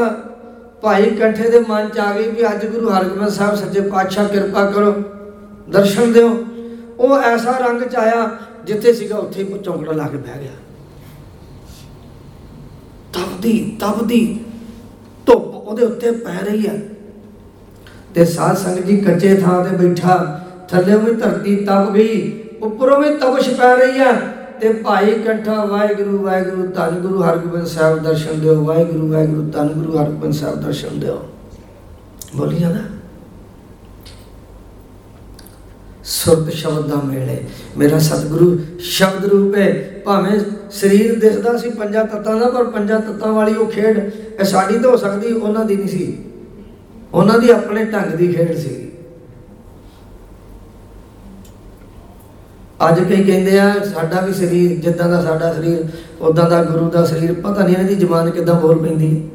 ਭਾਈ ਕੰਠੇ ਦੇ ਮਨ ਚ ਆ ਗਈ ਵੀ ਅੱਜ ਗੁਰੂ ਹਰਗੋਬਿੰਦ ਸਾਹਿਬ ਸੱਚੇ ਪਾਤਸ਼ਾਹ ਕਿਰਪਾ ਕਰੋ ਦਰਸ਼ਨ ਦਿਓ। ਉਹ ਐਸਾ ਰੰਗ ਚ ਆਇਆ ਜਿੱਥੇ ਸੀਗਾ ਉੱਥੇ ਹੀ ਚੌਂਕੜਾ ਲਾ ਕੇ ਬਹਿ ਗਿਆ। ਤਪਦੀ ਤਪਦੀ ਧੁੱਪ ਉਹਦੇ ਉੱਤੇ ਪੈ ਰਹੀ ਹੈ। ਤੇ ਸਾਧ ਸੰਗਤ ਜੀ ਕੱਚੇ ਥਾਂ ਤੇ ਬੈਠਾ, ਥੱਲੇ ਵੀ ਧਰਤੀ ਤਪ ਗਈ, ਉੱਪਰੋਂ ਵੀ ਤਪਸ਼ ਪੈ ਰਹੀ ਹੈ। ਤੇ ਭਾਈ ਕੰਠਾ ਵਾਹਿਗੁਰੂ ਵਾਹਿਗੁਰੂ ਧੰਨ ਗੁਰੂ ਹਰਗੋਬਿੰਦ ਸਾਹਿਬ ਦਰਸ਼ਨ ਦਿਓ, ਵਾਹਿਗੁਰੂ ਵਾਹਿਗੁਰੂ ਧੰਨ ਗੁਰੂ ਹਰਗੋਬਿੰਦ ਸਾਹਿਬ ਦਰਸ਼ਨ ਦਿਓ। ਬੋਲੀ ਜਾਂਦਾ। ਸੁਰਤ ਸ਼ਬਦ ਦਾ ਮੇਲ ਹੈ। ਮੇਰਾ ਸਤਿਗੁਰੂ ਸ਼ਬਦ ਰੂਪ ਹੈ। ਭਾਵੇਂ ਸਰੀਰ ਦਿਸਦਾ ਸੀ ਪੰਜਾਂ ਤੱਤਾਂ ਦਾ, ਪਰ ਪੰਜਾਂ ਤੱਤਾਂ ਵਾਲੀ ਉਹ ਖੇਡ ਇਹ ਸਾਡੀ ਤਾਂ ਹੋ ਸਕਦੀ, ਉਹਨਾਂ ਦੀ ਨਹੀਂ ਸੀ। ਉਹਨਾਂ ਦੀ ਆਪਣੇ ਢੰਗ ਦੀ ਖੇਡ ਸੀ। ਅੱਜ ਕਈ ਕਹਿੰਦੇ ਆ, ਸਾਡਾ ਵੀ ਸਰੀਰ, ਜਿੱਦਾਂ ਦਾ ਸਾਡਾ ਸਰੀਰ ਉਦਾਂ ਦਾ ਗੁਰੂ ਦਾ ਸਰੀਰ, ਪਤਾ ਨਹੀਂ ਇਹਨਾਂ ਦੀ ਜ਼ਬਾਨ ਕਿੱਦਾਂ ਬੋਲ ਪੈਂਦੀ। ਹੈ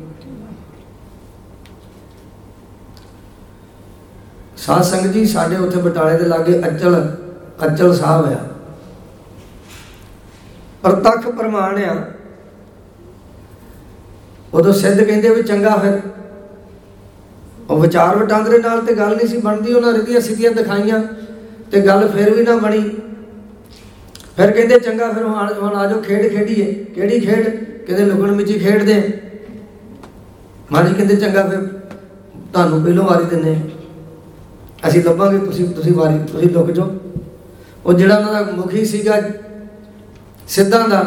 ਸਾਧ ਸੰਗਤ ਜੀ, ਸਾਡੇ ਉੱਥੇ ਬਟਾਲੇ ਦੇ ਲਾਗੇ ਅਚਲ ਅਚਲ ਸਾਹਿਬ ਆ। ਪ੍ਰਤੱਖ ਪ੍ਰਮਾਣ ਆ। ਉਦੋਂ ਸਿੱਧ ਕਹਿੰਦੇ ਵੀ ਚੰਗਾ ਫਿਰ। ਉਹ ਵਿਚਾਰ ਵਟਾਂਦਰੇ ਨਾਲ ਤੇ ਗੱਲ ਨਹੀਂ ਸੀ ਬਣਦੀ, ਉਹਨਾਂ ਰਿਧੀਆਂ ਸਿੱਧੀਆਂ ਦਿਖਾਈਆਂ ਤੇ ਗੱਲ ਫਿਰ ਵੀ ਨਾ ਬਣੀ। ਫਿਰ ਕਹਿੰਦੇ ਚੰਗਾ ਫਿਰ ਹੁਣ ਹੁਣ ਆਜੋ ਖੇਡ ਖੇਡੀਏ। ਕਿਹੜੀ ਖੇਡ? ਕਹਿੰਦੇ ਲੁਕਣ ਮਿੱਚੀ ਖੇਡਦੇ ਆ। ਕਹਿੰਦੇ ਚੰਗਾ ਫਿਰ, ਤੁਹਾਨੂੰ ਪਹਿਲੋਂ ਵਾਰੀ ਦਿੰਨੇ ਅਸੀਂ ਲੱਭਾਂਗੇ ਤੁਸੀਂ ਤੁਸੀਂ ਵਾਰੀ ਤੁਸੀਂ ਲੁਕ ਜਾਓ। ਉਹ ਜਿਹੜਾ ਉਹਨਾਂ ਦਾ ਮੁਖੀ ਸੀਗਾ ਸਿੱਧਾਂ ਦਾ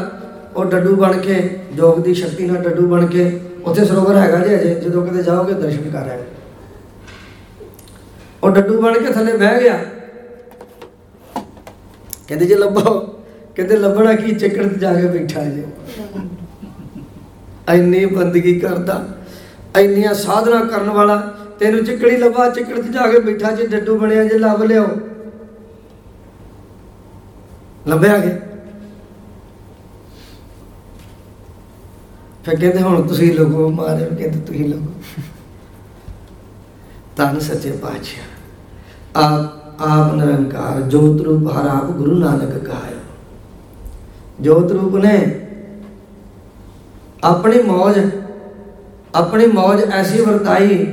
ਉਹ ਡੱਡੂ ਬਣ ਕੇ ਜੋਗ ਦੀ ਸ਼ਕਤੀ ਨਾਲ ਡੱਡੂ ਬਣ ਕੇ ਉੱਥੇ ਸਰੋਵਰ ਹੈਗਾ ਜੇ ਅਜੇ ਜਦੋਂ ਕਿਤੇ ਜਾਓਗੇ ਦਰਸ਼ਨ ਕਰ ਆਏ ਉਹ ਡੱਡੂ ਬਣ ਕੇ ਥੱਲੇ ਬਹਿ ਗਿਆ। ਕਹਿੰਦੇ ਜੇ ਲੱਭੋ ਕਹਿੰਦੇ ਲੱਭਣਾ ਕੀ ਚੱਕਰ ਤੇ ਜਾ ਕੇ ਬੈਠਾ ਜੇ। ਇੰਨੀ ਬੰਦਗੀ ਕਰਦਾ ਇੰਨੀਆਂ ਸਾਧਨਾ ਕਰਨ ਵਾਲਾ ਤੈਨੂੰ ਚਿੱਕੜੀ ਲੱਭਾ, ਚਿੱਕੜ ਤੇ ਜਾ ਕੇ ਬੈਠਾ ਜੇ, ਡੱਡੂ ਬਣਿਆ ਜੇ, ਲੱਭ ਲਿਓ ਲੱਭਿਆ ਗਿਆ ਫਿਰ ਕਹਿੰਦੇ ਹੁਣ ਤੁਸੀਂ ਲੋਗੋ ਮਾਰੇ ਕਹਿੰਦੇ ਤੁਸੀਂ ਲੋਗੋ ਤਨ ਸੱਚੇ ਪਾਤਸ਼ਾਹ, ਆਪ ਆਪ ਨਿਰੰਕਾਰ, ਜੋਤ ਰੂਪ ਹਰ ਆਪ ਗੁਰੂ ਨਾਨਕ ਕਹਾਇ ਜੋਤ ਰੂਪ ਨੇ ਆਪਣੀ ਮੌਜ ਆਪਣੀ ਮੌਜ ਐਸੀ ਵਰਤਾਈ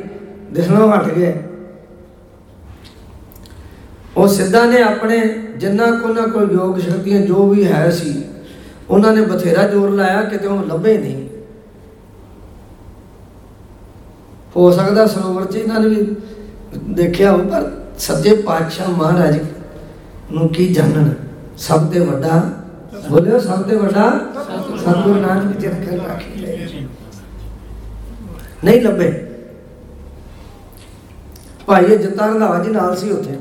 ਦਿਸਣੋਂ ਹਟ ਗਏ। ਉਹ ਸਿੱਧਾ ਨੇ ਆਪਣੇ ਜਿੰਨਾ ਕੋ ਨਾ ਕੋਈ ਯੋਗ ਸ਼ਕਤੀਆਂ ਜੋ ਵੀ ਹੈ ਸੀ, ਉਹਨਾਂ ਨੇ ਬਥੇਰਾ ਜ਼ੋਰ ਲਾਇਆ, ਕਿਤੇ ਉਹ ਲੱਭੇ ਨਹੀਂ। ਹੋ ਸਕਦਾ ਸਰੋਵਰ 'ਚ ਇਹਨਾਂ ਨੇ ਵੀ ਦੇਖਿਆ ਹੋ ਪਰ ਸੱਚੇ ਪਾਤਸ਼ਾਹ ਮਹਾਰਾਜ ਨੂੰ ਕੀ ਜਾਣਨ? ਸਭ ਤੋਂ ਵੱਡਾ ਬੋਲਿਓ, ਸਭ ਤੋਂ ਵੱਡਾ ਸਤਿਗੁਰੂ ਨਾਨਕ ਜੀ ਰੱਖੇ ਨਹੀਂ ਲੱਭੇ। ਭਾਈ ਜੱਤਾ ਰੰਧਾਵਾ ਜੀ ਨਾਲ ਸੀ ਉੱਥੇ।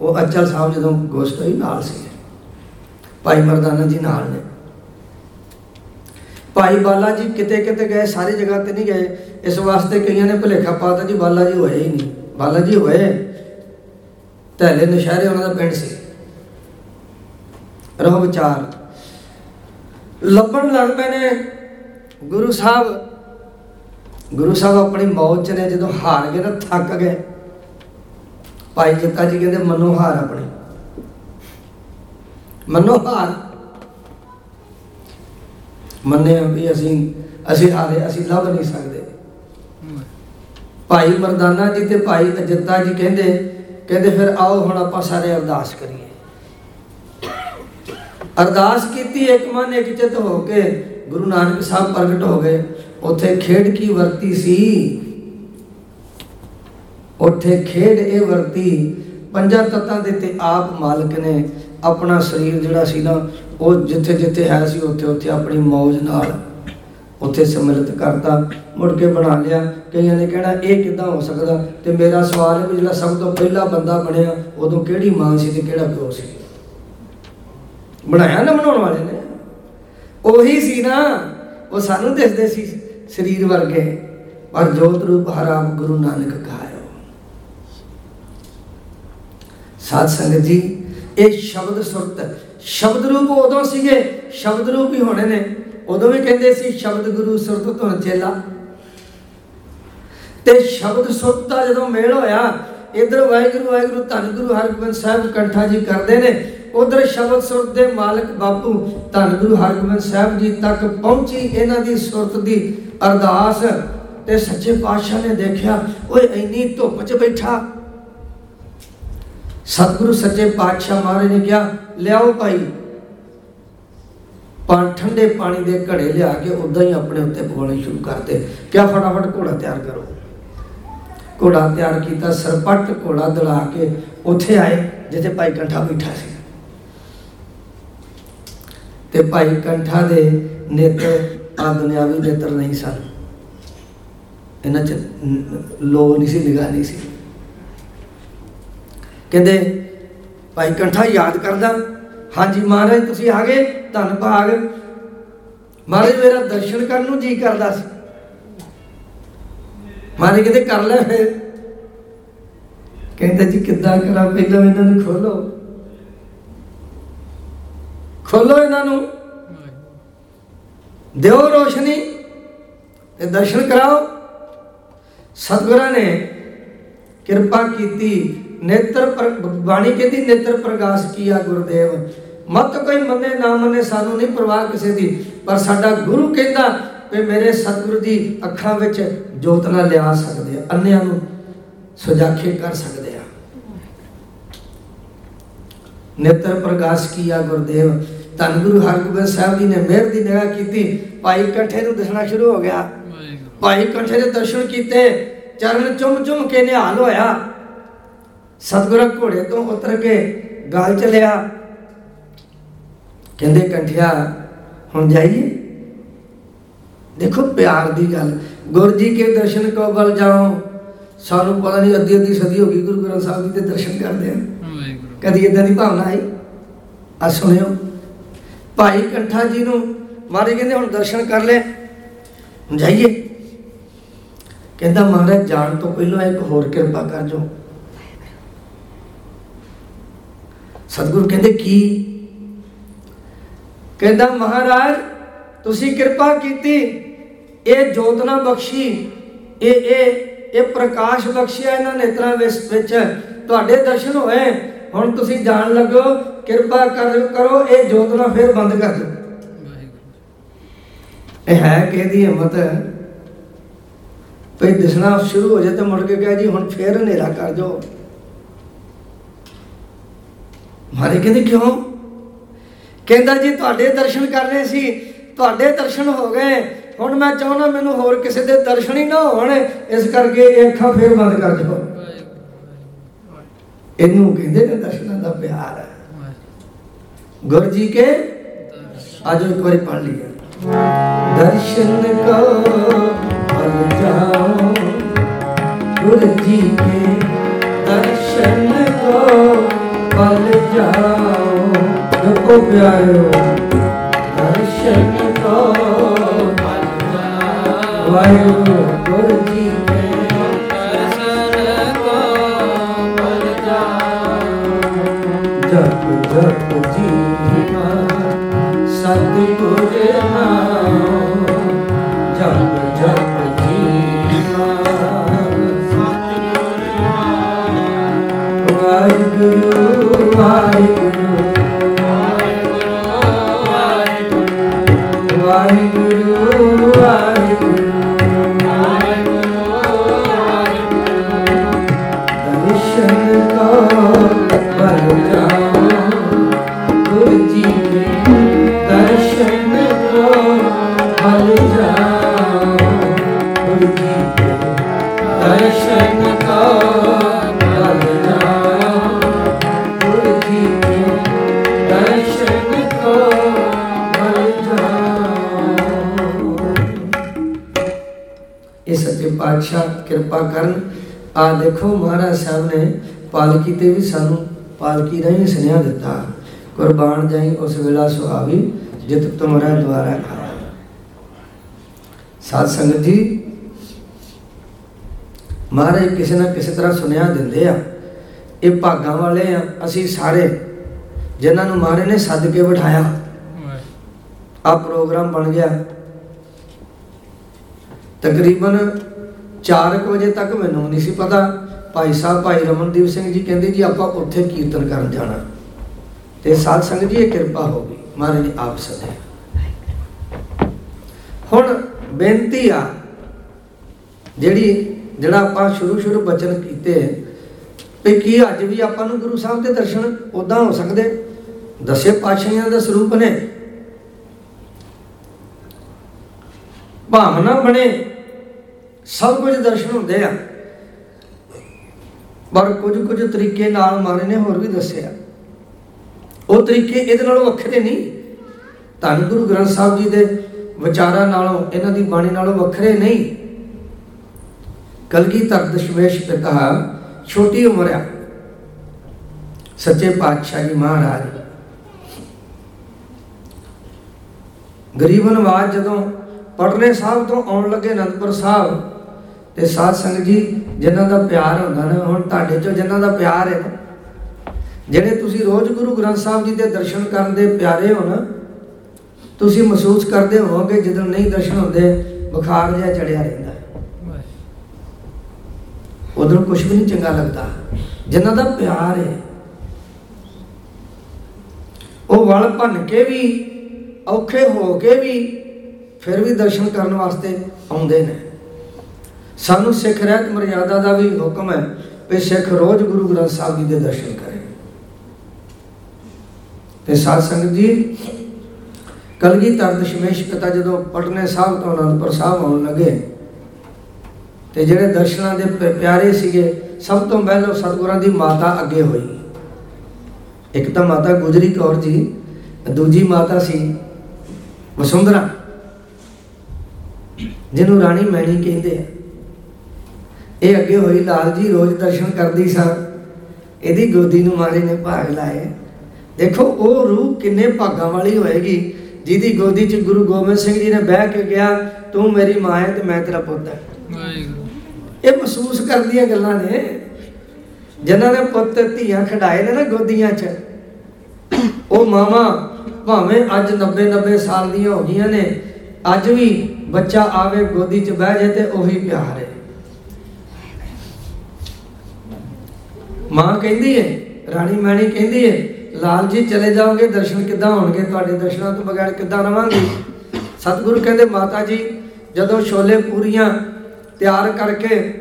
ਉਹ ਅਚਲ ਸਾਹਿਬ ਜਦੋਂ ਗੋਸ਼ਟ ਹੋਈ, ਨਾਲ ਸੀ। ਭਾਈ ਮਰਦਾਨਾ ਜੀ ਨਾਲ ਨੇ। ਭਾਈ ਬਾਲਾ ਜੀ ਕਿਤੇ ਕਿਤੇ ਗਏ, ਸਾਰੀ ਜਗ੍ਹਾ ਤੇ ਨਹੀਂ ਗਏ। ਇਸ ਵਾਸਤੇ ਕਈਆਂ ਨੇ ਭੁਲੇਖਾ ਪਾਤਾ ਜੀ, ਬਾਲਾ ਜੀ ਹੋਏ ਹੀ ਨਹੀਂ। ਬਾਲਾ ਜੀ ਹੋਏ। ਧੈਲੇ ਨਸ਼ਹਿਰੇ ਉਹਨਾਂ ਦਾ ਪਿੰਡ ਸੀ। ਰਹੋ ਵਿਚਾਰ। ਲੱਭਣ ਲੱਗ ਪਏ ਨੇ ਗੁਰੂ ਸਾਹਿਬ। ਗੁਰੂ ਸਾਹਿਬ ਆਪਣੀ ਮੌਤ ਚ ਨੇ, ਜਦੋਂ ਹਾਰ ਗਏ ਨਾ, ਥੱਕ ਗਏ। ਭਾਈ ਜੱਤਾ ਜੀ ਕਹਿੰਦੇ, ਮਨੋ ਹਾਰ ਆਪਣੀ। ਮਨੋ ਹਾਰ। ਮੰਨੇ ਵੀ ਅਸੀਂ ਅਸੀਂ ਹਾਰੇ, ਅਸੀਂ ਲੱਭ ਨਹੀਂ ਸਕਦੇ। ਭਾਈ ਮਰਦਾਨਾ ਜੀ ਤੇ ਭਾਈ ਅਜੱਤਾ ਜੀ ਕਹਿੰਦੇ ਕਹਿੰਦੇ ਫਿਰ ਆਓ ਹੁਣ ਆਪਾਂ ਸਾਰੇ ਅਰਦਾਸ ਕਰੀਏ। ਅਰਦਾਸ ਕੀਤੀ, ਇੱਕ ਮਨ ਇੱਕ ਚਿਤ ਹੋ ਕੇ ਗੁਰੂ ਨਾਨਕ ਸਾਹਿਬ ਪ੍ਰਗਟ ਹੋ ਗਏ। ਉੱਥੇ ਖੇਡ ਕੀ ਵਰਤੀ ਸੀ? ਉੱਥੇ ਖੇਡ ਇਹ ਵਰਤੀ, ਪੰਜਾਂ ਤੱਤਾਂ ਦੇ ਤੇ ਆਪ ਮਾਲਕ ਨੇ ਆਪਣਾ ਸਰੀਰ ਜਿਹੜਾ ਸੀ ਨਾ, ਉਹ ਜਿੱਥੇ ਜਿੱਥੇ ਹੈ ਸੀ, ਉੱਥੇ ਉੱਥੇ ਆਪਣੀ ਮੌਜ ਨਾਲ ਉੱਥੇ ਸਮਿਲਿਤ ਕਰਤਾ, ਮੁੜ ਕੇ ਬਣਾ ਲਿਆ। ਕਈਆਂ ਨੇ ਕਹਿਣਾ, ਇਹ ਕਿੱਦਾਂ ਹੋ ਸਕਦਾ? ਤੇ ਮੇਰਾ ਸਵਾਲ ਹੈ ਵੀ ਜਿਹੜਾ ਸਭ ਤੋਂ ਪਹਿਲਾ ਬੰਦਾ ਬਣਿਆ, ਉਦੋਂ ਕਿਹੜੀ ਮਾਂ ਸੀ ਤੇ ਕਿਹੜਾ ਪਿਓ ਸੀ? ਬਣਾਇਆ ਨਾ ਬਣਾਉਣ ਵਾਲੇ ਨੇ? ਉਹੀ ਸੀ ਨਾ, ਉਹ ਸਾਨੂੰ ਦਿਸਦੇ ਸੀ ਸਰੀਰ ਵਰਗੇ। ਪਰ ਜੋਤ ਰੂਪ ਹਰਾਮ ਗੁਰੂ ਨਾਨਕ ਕਹਾਇਓ ਸਾਧ ਸੰਗਤ ਜੀ, ਇਹ ਸ਼ਬਦ ਸੁਰਤ, ਸ਼ਬਦ ਰੂਪ ਉਦੋਂ ਸੀਗੇ, ਸ਼ਬਦ ਰੂਪ ਹੀ ਹੋਣੇ ਨੇ। ਉਦੋਂ ਵੀ ਕਹਿੰਦੇ ਸੀ, ਸ਼ਬਦ ਗੁਰੂ ਸੁਰਤ ਤੋਂ ਚੇਲਾ। ਤੇ ਸ਼ਬਦ ਸੁਰਤ ਦਾ ਜਦੋਂ ਮੇਲ ਹੋਇਆ, ਇਧਰ ਵਾਹਿਗੁਰੂ ਵਾਹਿਗੁਰੂ, ਧੰਨ ਗੁਰੂ ਹਰਗੋਬਿੰਦ ਸਾਹਿਬ ਕੰਠਾ ਜੀ ਕਰਦੇ ਨੇ। ਉਧਰ ਸ਼ਬਦ ਸੁਰਤ ਦੇ ਮਾਲਕ ਬਾਪੂ ਧੰਨ ਗੁਰੂ ਹਰਗੋਬਿੰਦ ਸਾਹਿਬ ਜੀ ਤੱਕ ਪਹੁੰਚੀ ਇਹਨਾਂ ਦੀ ਸੁਰਤ ਦੀ ਅਰਦਾਸ। ਤੇ ਸੱਚੇ ਪਾਤਸ਼ਾਹ ਨੇ ਦੇਖਿਆ, ਓਏ ਇੰਨੀ ਧੁੱਪ 'ਚ ਬੈਠਾ। ਸਤਿਗੁਰੂ ਸੱਚੇ ਪਾਤਸ਼ਾਹ ਮਹਾਰਾਜ ਨੇ ਕਿਹਾ, ਲਿਆਓ ਭਾਈ। ਪਾ ਠੰਡੇ ਪਾਣੀ ਦੇ ਘੜੇ ਲਿਆ ਕੇ ਉਦਾਂ ਹੀ ਆਪਣੇ ਉੱਤੇ ਪਵਾਉਣੇ ਸ਼ੁਰੂ ਕਰਤੇ। ਕਿਆ ਫਟਾਫਟ ਘੋੜਾ ਤਿਆਰ ਕਰੋ। ਘੋੜਾ ਤਿਆਰ ਕੀਤਾ, ਸਰਪੱਟ ਘੋੜਾ ਦਲਾ ਕੇ ਉੱਥੇ ਆਏ, ਜਿੱਥੇ ਭਾਈ ਕੰਠਾ ਬੈਠਾ ਸੀ। ਤੇ ਭਾਈ ਕੰਠਾ ਦੇ ਨੇਤਰ ਆ ਦੁਨਿਆਵੀ ਨੇਤਰ ਨਹੀਂ ਸਨ। ਇਹਨਾਂ ਚ ਨ- ਲੋ ਨਹੀਂ ਸੀ, ਨਿਗਾਹ ਨਹੀਂ ਸੀ। ਕਹਿੰਦੇ, ਭਾਈ ਕੰਠਾ ਯਾਦ ਕਰਦਾ। ਹਾਂਜੀ ਮਹਾਰਾਜ, ਤੁਸੀਂ ਆ ਗਏ? ਧੰਨ ਭਾਗ। ਮਹਾਰਾਜ, ਮੇਰਾ ਦਰਸ਼ਨ ਕਰਨ ਨੂੰ ਜੀ ਕਰਦਾ ਸੀ। ਮਹਾਰਾਜ ਕਹਿੰਦੇ, ਕਰ ਲੈ ਫਿਰ। ਕਹਿੰਦਾ, ਜੀ ਕਿੱਦਾਂ ਕਰਾਂ? ਪਹਿਲਾਂ ਇਹਨਾਂ ਨੂੰ ਖੋਲੋ ਖੋਲੋ ਇਹਨਾਂ ਨੂੰ। ਦਿਓ ਰੋਸ਼ਨੀ ਤੇ ਦਰਸ਼ਨ ਕਰਾਓ। ਸਤਿਗੁਰਾਂ ਨੇ ਕਿਰਪਾ ਕੀਤੀ। ਨੇਤਰ ਬਾਣੀ ਕਹਿੰਦੀ ਨੇਤਰ ਪ੍ਰਕਾਸ਼ ਕੀਆ ਗੁਰਦੇਵ। ਮਤ ਕੋਈ ਮੰਨੇ ਨਾ ਮੰਨੇ ਸਾਨੂੰ ਨਹੀਂ ਪਰਵਾਹ ਕਿਸੇ ਦੀ। ਪਰ ਸਾਡਾ ਗੁਰੂ ਕਹਿੰਦਾ ਵੀ ਮੇਰੇ ਸਤਿਗੁਰੂ ਦੀ ਅੱਖਾਂ ਵਿੱਚ ਜੋਤ ਨਾ ਲਿਆ ਸਕਦੇ। ਆ ਅੰਨਿਆਂ ਨੂੰ ਸੁਜਾਖੇ ਕਰ ਸਕਦੇ ਆ। ਨੇਤਰ ਪ੍ਰਕਾਸ਼ ਕੀਆ ਗੁਰਦੇਵ। ਧੰਨ ਗੁਰੂ ਹਰਗੋਬਿੰਦ ਸਾਹਿਬ ਜੀ ਨੇ ਮਿਹਰ ਦੀ ਨਿਗਾਹ ਕੀਤੀ। ਭਾਈ ਕੰਠੇ ਨੂੰ ਦਿਸਣਾ ਸ਼ੁਰੂ ਹੋ ਗਿਆ। ਭਾਈ ਕੰਠੇ ਦੇ ਦਰਸ਼ਨ ਕੀਤੇ। ਚਰਨ ਚੁੰਮ ਚੁੰਮ ਕੇ ਨਿਹਾਲ ਹੋਇਆ। ਸਤਿਗੁਰਾਂ ਘੋੜੇ ਤੋਂ ਉਤਰ ਕੇ ਗਾਲ ਚਲਿਆ। ਕਹਿੰਦੇ ਕੰਠਿਆ ਹੁਣ ਜਾਈਏ? ਦੇਖੋ ਪਿਆਰ ਦੀ ਗੱਲ। ਗੁਰੂ ਜੀ ਕੇ ਦਰਸ਼ਨ ਕੋ ਬਲ ਜਾਓ। ਸਾਨੂੰ ਪਤਾ ਨਹੀਂ ਅੱਧੀ ਅੱਧੀ ਸਦੀ ਹੋ ਗਈ ਗੁਰੂ ਗ੍ਰੰਥ ਸਾਹਿਬ ਜੀ ਦੇ ਦਰਸ਼ਨ ਕਰਦੇ ਆ। ਕਦੀ ਇਦਾਂ ਦੀ ਭਾਵਨਾ ਆਈ? ਆ ਸੁਣਿਓ। ਭਾਈ ਕੰਠਾ ਜੀ ਨੂੰ ਮਾਰੇ ਕਹਿੰਦੇ ਹੁਣ ਦਰਸ਼ਨ ਕਰ ਲੈ। ਜਾਈਏ? ਕਹਿੰਦਾ ਮਹਾਰਾਜ ਜਾਣ ਤੋਂ ਪਹਿਲਾਂ ਇੱਕ ਹੋਰ ਕਿਰਪਾ ਕਰ ਜੋ। ਸਤਿਗੁਰੂ ਕਹਿੰਦੇ ਕੀ? ਕਹਿੰਦਾ, ਮਹਾਰਾਜ, ਤੁਸੀਂ ਕਿਰਪਾ ਕੀਤੀ, ਇਹ ਜੋਤਨਾ ਬਖਸ਼ੀ, ਇਹ ਇਹ ਇਹ ਪ੍ਰਕਾਸ਼ ਬਖਸ਼ਿਆ ਇਹਨਾਂ ਨੇਤਰਾਂ ਵਿੱਚ ਤੁਹਾਡੇ ਦਰਸ਼ਨ ਹੋਏ। ਹੁਣ ਤੁਸੀਂ ਜਾਣ ਲੱਗੋ, ਕਿਰਪਾ ਕਰ, ਕਰੋ, ਇਹ ਜੋਤਨਾ ਫਿਰ ਬੰਦ ਕਰ ਦਿਓ। ਇਹ ਹੈ ਕਿਹਦੀ ਹਿੰਮਤ। ਭਈ ਦਿਸਣਾ ਸ਼ੁਰੂ ਹੋ ਜਾਏ ਤੇ ਮੁੜ ਕੇ ਕਹੇ ਜੀ, ਹੁਣ ਫੇਰ ਹਨੇਰਾ ਕਰ ਦਿਓ। ਮਾਰੇ ਕਹਿੰਦੇ ਕਿਉਂ? ਕਹਿੰਦਾ ਜੀ ਤੁਹਾਡੇ ਦਰਸ਼ਨ ਕਰਨੇ ਸੀ, ਤੁਹਾਡੇ ਦਰਸ਼ਨ ਹੋ ਗਏ। ਹੁਣ ਮੈਂ ਚਾਹੁੰਦਾ ਮੈਨੂੰ ਹੋਰ ਕਿਸੇ ਦੇ ਦਰਸ਼ਨ ਹੀ ਨਾ ਹੋਣ। ਇਸ ਕਰਕੇ ਇਹ ਅੱਖਾਂ ਫੇਰ ਬੰਦ ਕਰ ਦਿਓ। ਇਹਨੂੰ ਕਹਿੰਦੇ ਨੇ ਦਰਸ਼ਨਾਂ ਦਾ ਪਿਆਰ। ਹੈ ਗੁਰੂ ਜੀ ਕੇ ਅੱਜ ਇੱਕ ਵਾਰੀ ਪੜ ਲਈਏ। ਦਰਸ਼ਨ ਕੋ ਮਨ ਜਾਓ। ਗੁਰੂ ਜੀ ਕੇ ਦਰਸ਼ਨ ਕੋ ਪਲ ਜਾਓ ਜਪੋ ਪਿਆਰਿਓ ਦਰਸ਼ਨ ਕੋ ਪਲ ਜਾਓ ਵਾਹਿਗੁਰੂ ਗੁਰੂ ਸੱਚੇ ਪਾਤਸ਼ਾਹ ਕਿਰਪਾ ਕਰਨ। ਆ ਦੇਖੋ ਮਹਾਰਾਜ ਸਾਹਿਬ ਨੇ ਪਾਲਕੀ ਤੇ ਵੀ ਸਾਨੂੰ ਪਾਲਕੀ ਰਾਹੀਂ ਸੁਨੇਹਾ ਦਿੱਤਾ। ਕੁਰਬਾਨ ਜਾਈ ਉਸ ਵੇਲਾ ਸੁਹਾਵੀ, ਜਿਤ ਤੁਮਰਾ ਦੁਆਰਾ ਆਇਆ ਸਾਧ ਸੰਗਤ ਜੀ, ਮਹਾਰਾਜ ਕਿਸੇ ਨਾ ਕਿਸੇ ਤਰ੍ਹਾਂ ਸੁਨੇਹਾ ਦਿੰਦੇ ਆ। ਇਹ ਭਾਗਾਂ ਵਾਲੇ ਆ, ਅਸੀਂ ਸਾਰੇ, ਜਿਨ੍ਹਾਂ ਨੂੰ ਮਹਾਰਾਜ ਨੇ ਸੱਦ ਕੇ ਬਿਠਾਇਆ। ਆ ਪ੍ਰੋਗਰਾਮ ਬਣ ਗਿਆ। ਤਕਰੀਬਨ 4 ਵਜੇ ਤੱਕ ਮੈਨੂੰ ਨਹੀਂ ਸੀ ਪਤਾ। ਭਾਈ ਸਾਹਿਬ, ਭਾਈ ਰਮਨਦੀਪ ਸਿੰਘ ਜੀ ਕਹਿੰਦੇ ਜੀ, ਆਪਾਂ ਉੱਥੇ ਕੀਰਤਨ ਕਰਨ ਜਾਣਾ। ਤੇ ਸਾਧ ਸੰਗਤ ਜੀ, ਇਹ ਕਿਰਪਾ ਹੋ ਗਈ। ਮਹਾਰਾਜ ਆਪ ਸਦੇ। ਹੁਣ ਬੇਨਤੀ ਆ, ਜਿਹੜੀ, ਜਿਹੜਾ ਆਪਾਂ ਸ਼ੁਰੂ ਸ਼ੁਰੂ ਬਚਨ ਕੀਤੇ ਵੀ ਕੀ ਅੱਜ ਵੀ ਆਪਾਂ ਨੂੰ ਗੁਰੂ ਸਾਹਿਬ ਦੇ ਦਰਸ਼ਨ ਉਦਾਂ ਹੋ ਸਕਦੇ? ਦਸੇ ਪਾਤਸ਼ਾਹੀਆਂ ਦਾ ਸਰੂਪ ਨੇ। ਭਾਵਨਾ ਬਣੇ। ਸਭ ਕੁਝ ਦਰਸ਼ਨ ਹੁੰਦੇ ਆ। ਪਰ ਕੁਝ ਕੁਝ ਤਰੀਕੇ ਨਾਲ ਮਾਰੇ ਨੇ ਹੋਰ ਵੀ ਦੱਸਿਆ। ਉਹ ਤਰੀਕੇ ਇਹਦੇ ਨਾਲੋਂ ਵੱਖਰੇ ਨਹੀਂ। ਧੰਨ ਗੁਰੂ ਗ੍ਰੰਥ ਸਾਹਿਬ ਜੀ ਦੇ ਵਿਚਾਰਾਂ ਨਾਲੋਂ, ਇਹਨਾਂ ਦੀ ਬਾਣੀ ਨਾਲੋਂ ਵੱਖਰੇ ਨਹੀਂ। ਕਲਗੀਧਰ ਦਸ਼ਮੇਸ਼ ਪਿਤਾ ਛੋਟੀ ਉਮਰ ਆ। ਸੱਚੇ ਪਾਤਸ਼ਾਹ ਜੀ ਮਹਾਰਾਜ। ਗਰੀਬ ਨਵਾਜ ਜਦੋਂ ਪਟਨੇ ਸਾਹਿਬ ਤੋਂ ਆਉਣ ਲੱਗੇ ਅਨੰਦਪੁਰ ਸਾਹਿਬ ਤੇ ਸਾਧ ਸੰਗਤ ਜੀ, ਜਿਨ੍ਹਾਂ ਦਾ ਪਿਆਰ ਹੁੰਦਾ ਨਾ, ਹੁਣ ਤੁਹਾਡੇ ਚੋਂ ਜਿਨ੍ਹਾਂ ਦਾ ਪਿਆਰ ਹੈ, ਜਿਹੜੇ ਤੁਸੀਂ ਰੋਜ਼ ਗੁਰੂ ਗ੍ਰੰਥ ਸਾਹਿਬ ਜੀ ਦੇ ਦਰਸ਼ਨ ਕਰਨ ਦੇ ਪਿਆਰੇ ਹੋ ਨਾ, ਤੁਸੀਂ ਮਹਿਸੂਸ ਕਰਦੇ ਹੋਵੋਗੇ ਜਦੋਂ ਨਹੀਂ ਦਰਸ਼ਨ ਹੁੰਦੇ, ਬੁਖਾਰ ਜਿਹਾ ਚੜਿਆ ਰਹਿੰਦਾ ਹੈ। ਉਧਰ ਕੁਝ ਵੀ ਨਹੀਂ ਚੰਗਾ ਲੱਗਦਾ। ਜਿਨ੍ਹਾਂ ਦਾ ਪਿਆਰ ਹੈ, ਉਹ ਵਲ ਭੰਨ ਕੇ ਵੀ, ਔਖੇ ਹੋ ਕੇ ਵੀ, ਫਿਰ ਵੀ ਦਰਸ਼ਨ ਕਰਨ ਵਾਸਤੇ ਆਉਂਦੇ ਨੇ। ਸਾਨੂੰ ਸਿੱਖ ਰਹਿਤ ਮਰਿਆਦਾ ਦਾ ਵੀ ਹੁਕਮ ਹੈ ਕਿ ਸਿੱਖ ਰੋਜ਼ ਗੁਰੂ ਗ੍ਰੰਥ ਸਾਹਿਬ ਜੀ ਦੇ ਦਰਸ਼ਨ ਕਰੇ। ਤੇ ਸਾਧ ਸੰਗਤ ਜੀ, ਕਲਗੀਧਰ ਦਸ਼ਮੇਸ਼ ਪਿਤਾ ਜਦੋਂ ਪਟਨੇ ਸਾਹਿਬ ਤੋਂ ਅਨੰਦਪੁਰ ਸਾਹਿਬ ਆਉਣ ਲੱਗੇ, ਤੇ ਜਿਹੜੇ ਦਰਸ਼ਨਾਂ ਦੇ ਪਿਆਰੇ ਸੀਗੇ, ਸਭ ਤੋਂ ਪਹਿਲਾਂ ਸਤਿਗੁਰਾਂ ਦੀ ਮਾਤਾ ਅੱਗੇ ਹੋਈ। ਇੱਕ ਤਾਂ ਮਾਤਾ ਗੁਜਰੀ ਕੌਰ ਜੀ, ਦੂਜੀ ਮਾਤਾ ਸੀ ਵਸੁੰਧਰਾ, ਜਿਹਨੂੰ ਰਾਣੀ ਮੈਣੀ ਕਹਿੰਦੇ ਆ। ਇਹ ਅੱਗੇ ਹੋਈ ਲਾਲ ਜੀ ਰੋਜ਼ ਦਰਸ਼ਨ ਕਰਦੀ ਸਾਂ ਇਹਦੀ ਗੋਦੀ ਨੂੰ ਮਾਰੇ ਨੇ ਭਾਗ ਲਾਏ। ਦੇਖੋ ਉਹ ਰੂਹ ਕਿੰਨੇ ਭਾਗਾਂ ਵਾਲੀ ਹੋਏਗੀ ਜਿਹਦੀ ਗੋਦੀ 'ਚ ਗੁਰੂ ਗੋਬਿੰਦ ਸਿੰਘ ਜੀ ਨੇ ਬਹਿ ਕੇ ਗਿਆ ਤੂੰ ਮੇਰੀ ਮਾਂ ਹੈ ਤੇ ਮੈਂ ਤੇਰਾ ਪੁੱਤ ਹੈ। ਇਹ ਮਹਿਸੂਸ ਕਰਦੀਆਂ ਗੱਲਾਂ ਨੇ। ਜਿਨ੍ਹਾਂ ਨੇ ਪੁੱਤ ਧੀਆਂ ਖਿਡਾਏ ਨੇ ਨਾ ਗੋਦੀਆਂ 'ਚ ਉਹ ਮਾਵਾਂ ਭਾਵੇਂ ਅੱਜ 90 90 ਸਾਲ ਦੀਆਂ ਹੋ ਗਈਆਂ ਨੇ ਅੱਜ ਵੀ ਬੱਚਾ ਆਵੇ ਗੋਦੀ 'ਚ ਬਹਿ ਜਾਏ ਤੇ ਉਹੀ ਪਿਆਰ ਹੈ। ਮਾਂ ਕਹਿੰਦੀ ਹੈ ਰਾਣੀ ਮੈਣੀ ਕਹਿੰਦੀ ਹੈ ਲਾਲ ਜੀ ਚਲੇ ਜਾਓਗੇ, ਦਰਸ਼ਨ ਕਿੱਦਾਂ ਹੋਣਗੇ? ਤੁਹਾਡੇ ਦਰਸ਼ਨਾਂ ਤੋਂ ਬਗੈਰ ਕਿੱਦਾਂ ਰਵਾਂਗੇ? ਸਤਿਗੁਰੂ ਕਹਿੰਦੇ, ਮਾਤਾ ਜੀ, ਜਦੋਂ ਛੋਲੇ ਪੂਰੀਆਂ ਤਿਆਰ ਕਰਕੇ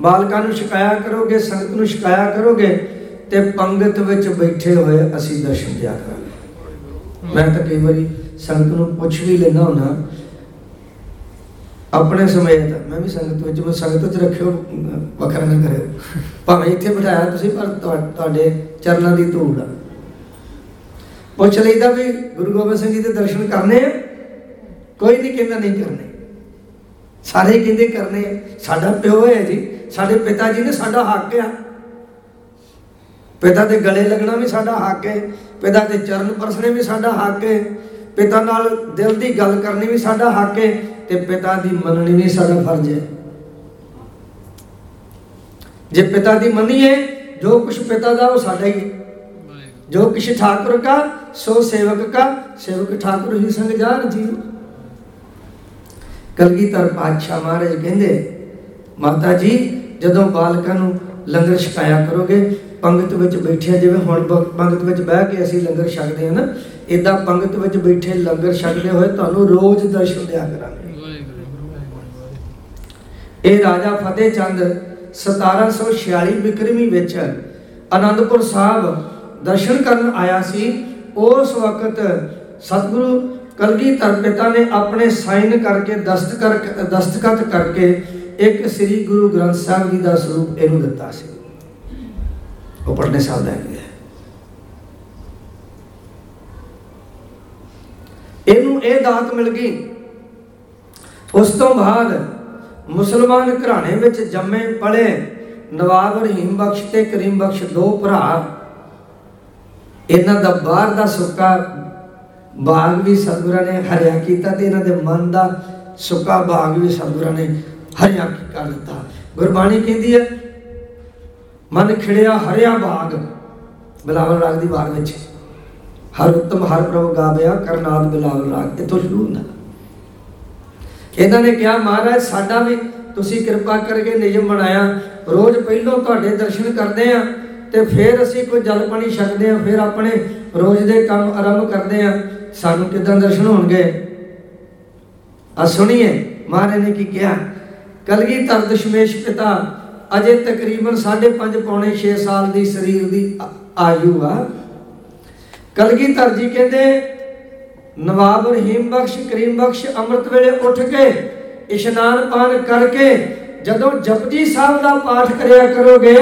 ਬਾਲਕਾਂ ਨੂੰ ਛਕਾਇਆ ਕਰੋਗੇ, ਸੰਗਤ ਨੂੰ ਛਕਾਇਆ ਕਰੋਗੇ, ਤੇ ਪੰਗਤ ਵਿੱਚ ਬੈਠੇ ਹੋਏ ਅਸੀਂ ਦਰਸ਼ਨ ਦਿਆ ਕਰਾਂਗੇ। ਮੈਂ ਤਾਂ ਕਈ ਵਾਰੀ ਸੰਗਤ ਨੂੰ ਪੁੱਛ ਵੀ ਲੈਣਾ ਹੁੰਦਾ ਆਪਣੇ ਸਮੇਤ, ਮੈਂ ਵੀ ਸੰਗਤ ਵਿੱਚ, ਮੈਂ ਸੰਗਤ ਚ ਰੱਖਿਓ, ਵੱਖਰਾ ਨਾ ਕਰਿਓ। ਭਾਵੇਂ ਇੱਥੇ ਬਿਠਾਇਆ ਤੁਸੀਂ, ਪਰ ਤੁਹਾਡੇ ਚਰਨਾਂ ਦੀ ਧੂੜ ਆ। ਪੁੱਛ ਲਈਦਾ ਵੀ ਗੁਰੂ ਗੋਬਿੰਦ ਸਿੰਘ ਜੀ ਦੇ ਦਰਸ਼ਨ ਕਰਨੇ ਆ? ਕੋਈ ਨਹੀਂ ਕਹਿੰਦਾ ਨਹੀਂ ਕਰਨੇ। ਸਾਰੇ ਕਹਿੰਦੇ ਕਰਨੇ ਸਾਡਾ ਪਿਓ ਹੈ ਜੀ, ਸਾਡੇ ਪਿਤਾ ਜੀ ਨੇ ਸਾਡਾ ਹੱਕ ਆ। ਪਿਤਾ ਦੇ ਗਲੇ ਲੱਗਣਾ ਵੀ ਸਾਡਾ ਹੱਕ ਹੈ, ਪਿਤਾ ਦੇ ਚਰਨ ਪਰਸਣੇ ਵੀ ਸਾਡਾ ਹੱਕ ਹੈ। ਪਿਤਾ ਨਾਲ ਦਿਲ ਦੀ ਗੱਲ ਕਰਨੀ ਵੀ ਸਾਡਾ ਹੱਕ ਹੈ ਤੇ ਪਿਤਾ ਦੀ ਮੰਨਣੀ ਵੀ ਸਾਡਾ ਫਰਜ਼ ਹੈ। ਜੇ ਪਿਤਾ ਦੀ ਮੰਨੀਏ, ਜੋ ਕੁਛ ਪਿਤਾ ਦਾ ਉਹ ਸਾਡਾ ਹੀ ਜੋ ਕਿਛ ਠਾਕੁਰ ਕਾ, ਸੋ ਸੇਵਕ ਕਾ, ਸੇਵਕ ਠਾਕੁਰ ਹੀ ਸੰਗ ਜਾਣ ਜੀ ਕਲਗੀ ਕਲਗੀਧਰ ਪਾਤਸ਼ਾਹ ਮਹਾਰਾਜ ਕਹਿੰਦੇ, ਮਾਤਾ ਜੀ, ਜਦੋਂ ਬਾਲਕਾਂ ਨੂੰ ਲੰਗਰ ਛਕਾਇਆ ਕਰੋਗੇ, ਪੰਗਤ ਵਿੱਚ ਬੈਠਿਆ, ਜਿਵੇਂ ਹੁਣ ਪੰਗਤ ਵਿੱਚ ਬਹਿ ਕੇ ਅਸੀਂ ਲੰਗਰ ਛਕਦੇ ਹਾਂ ਨਾ ਇਦਾਂ ਪੰਗਤ ਵਿੱਚ ਬੈਠੇ ਲੰਗਰ ਛਕਦੇ ਹੋਏ ਤੁਹਾਨੂੰ ਰੋਜ਼ ਦਰਸ਼ਨ ਦਿਆ ਕਰਾਂਗੇ। ਇਹ ਰਾਜਾ ਫਤਿਹ ਚੰਦ 1746 ਬਿਕਰਮੀ ਵਿੱਚ ਆਨੰਦਪੁਰ ਸਾਹਿਬ ਦਰਸ਼ਨ ਕਰਨ ਆਇਆ ਸੀ। ਉਸ ਵਕਤ ਸਤਿਗੁਰੂ ਕਲਗੀਧਰ ਪਿਤਾ ਨੇ ਆਪਣੇ ਸਾਈਨ ਕਰਕੇ ਦਸਤਕਰ ਦਸਤਖਤ ਕਰਕੇ ਇੱਕ ਸ੍ਰੀ ਗੁਰੂ ਗ੍ਰੰਥ ਸਾਹਿਬ ਜੀ ਦਾ ਸਰੂਪ ਇਹਨੂੰ ਦਿੱਤਾ ਸੀ। ਉਹ ਪੜਨੇ ਸਾਹਿਬ ਦਾ ਹੈ। ਇਹਨੂੰ ਇਹ ਦਾਤ ਮਿਲ ਗਈ। ਉਸ ਤੋਂ ਬਾਅਦ ਮੁਸਲਮਾਨ ਘਰਾਣੇ ਵਿੱਚ ਜੰਮੇ ਪਲੇ ਨਵਾਬ ਰਹੀਮ ਬਖਸ਼ ਤੇ ਕਰੀਮ ਬਖਸ਼ ਦੋ ਭਰਾ। ਇਹਨਾਂ ਦਾ ਬਾਹਰ ਦਾ ਸੁੱਕਾ ਬਾਗ ਵੀ ਸਤਿਗੁਰਾਂ ਨੇ ਹਰਿਆ ਕੀਤਾ ਤੇ ਇਹਨਾਂ ਦੇ ਮਨ ਦਾ ਸੁੱਕਾ ਬਾਗ ਵੀ ਸਤਿਗੁਰਾਂ ਨੇ ਹਰਿਆ ਕਰ ਦਿੱਤਾ। ਗੁਰਬਾਣੀ ਕਹਿੰਦੀ ਹੈ, ਮਨ ਖਿੜਿਆ ਹਰਿਆ ਬਾਗ ਬਿਲਾਵਲ ਰਾਗ ਦੀ ਬਾਗ ਵਿੱਚ। ਹਰ ਉਤਮ ਹਰ ਪ੍ਰਭ ਗਾਵਿਆ ਕਰਨਾਦ ਬਿਲਾਵਲ ਰਾਗ। ਇੱਥੋਂ ਸ਼ੁਰੂ ਹੁੰਦਾ। ਇਹਨਾਂ ਨੇ ਕਿਹਾ, ਮਹਾਰਾਜ, ਸਾਡਾ ਵੀ ਤੁਸੀਂ ਕਿਰਪਾ ਕਰਕੇ ਨਿਯਮ ਬਣਾਇਆ। ਰੋਜ਼ ਪਹਿਲੋਂ ਤੁਹਾਡੇ ਦਰਸ਼ਨ ਕਰਦੇ ਆ ਤੇ ਫਿਰ ਅਸੀਂ ਕੋਈ ਜਲ ਪਾਣੀ ਛਕਦੇ ਆ ਫਿਰ ਆਪਣੇ ਰੋਜ਼ ਦੇ ਕੰਮ ਆਰੰਭ ਕਰਦੇ ਆ ਸਾਨੂੰ ਕਿਦਾਂ ਦਰਸ਼ਨ ਹੋਣਗੇ? ਆ ਸੁਣੀਏ, ਮਹਾਰਾਜ ਨੇ ਕੀ ਕਿਹਾ? ਕਲਗੀਧਰ ਦਸ਼ਮੇਸ਼ ਪਿਤਾ, ਅਜੇ ਤਕਰੀਬਨ 5.5 ਪੌਣੇ 6 ਸਾਲ ਦੀ ਸਰੀਰ ਦੀ ਆਯੂ ਆ। ਕਲਗੀਧਰ ਜੀ ਕਹਿੰਦੇ, ਨਵਾਬ ਰਹੀਮ ਬਖਸ਼, ਕਰੀਮ ਬਖਸ਼ ਅੰਮ੍ਰਿਤ ਵੇਲੇ ਉੱਠ ਕੇ ਇਸ਼ਨਾਨ ਪਾਨ ਕਰਕੇ ਜਦੋਂ ਜਪਜੀ ਸਾਹਿਬ ਦਾ ਪਾਠ ਕਰਿਆ ਕਰੋਗੇ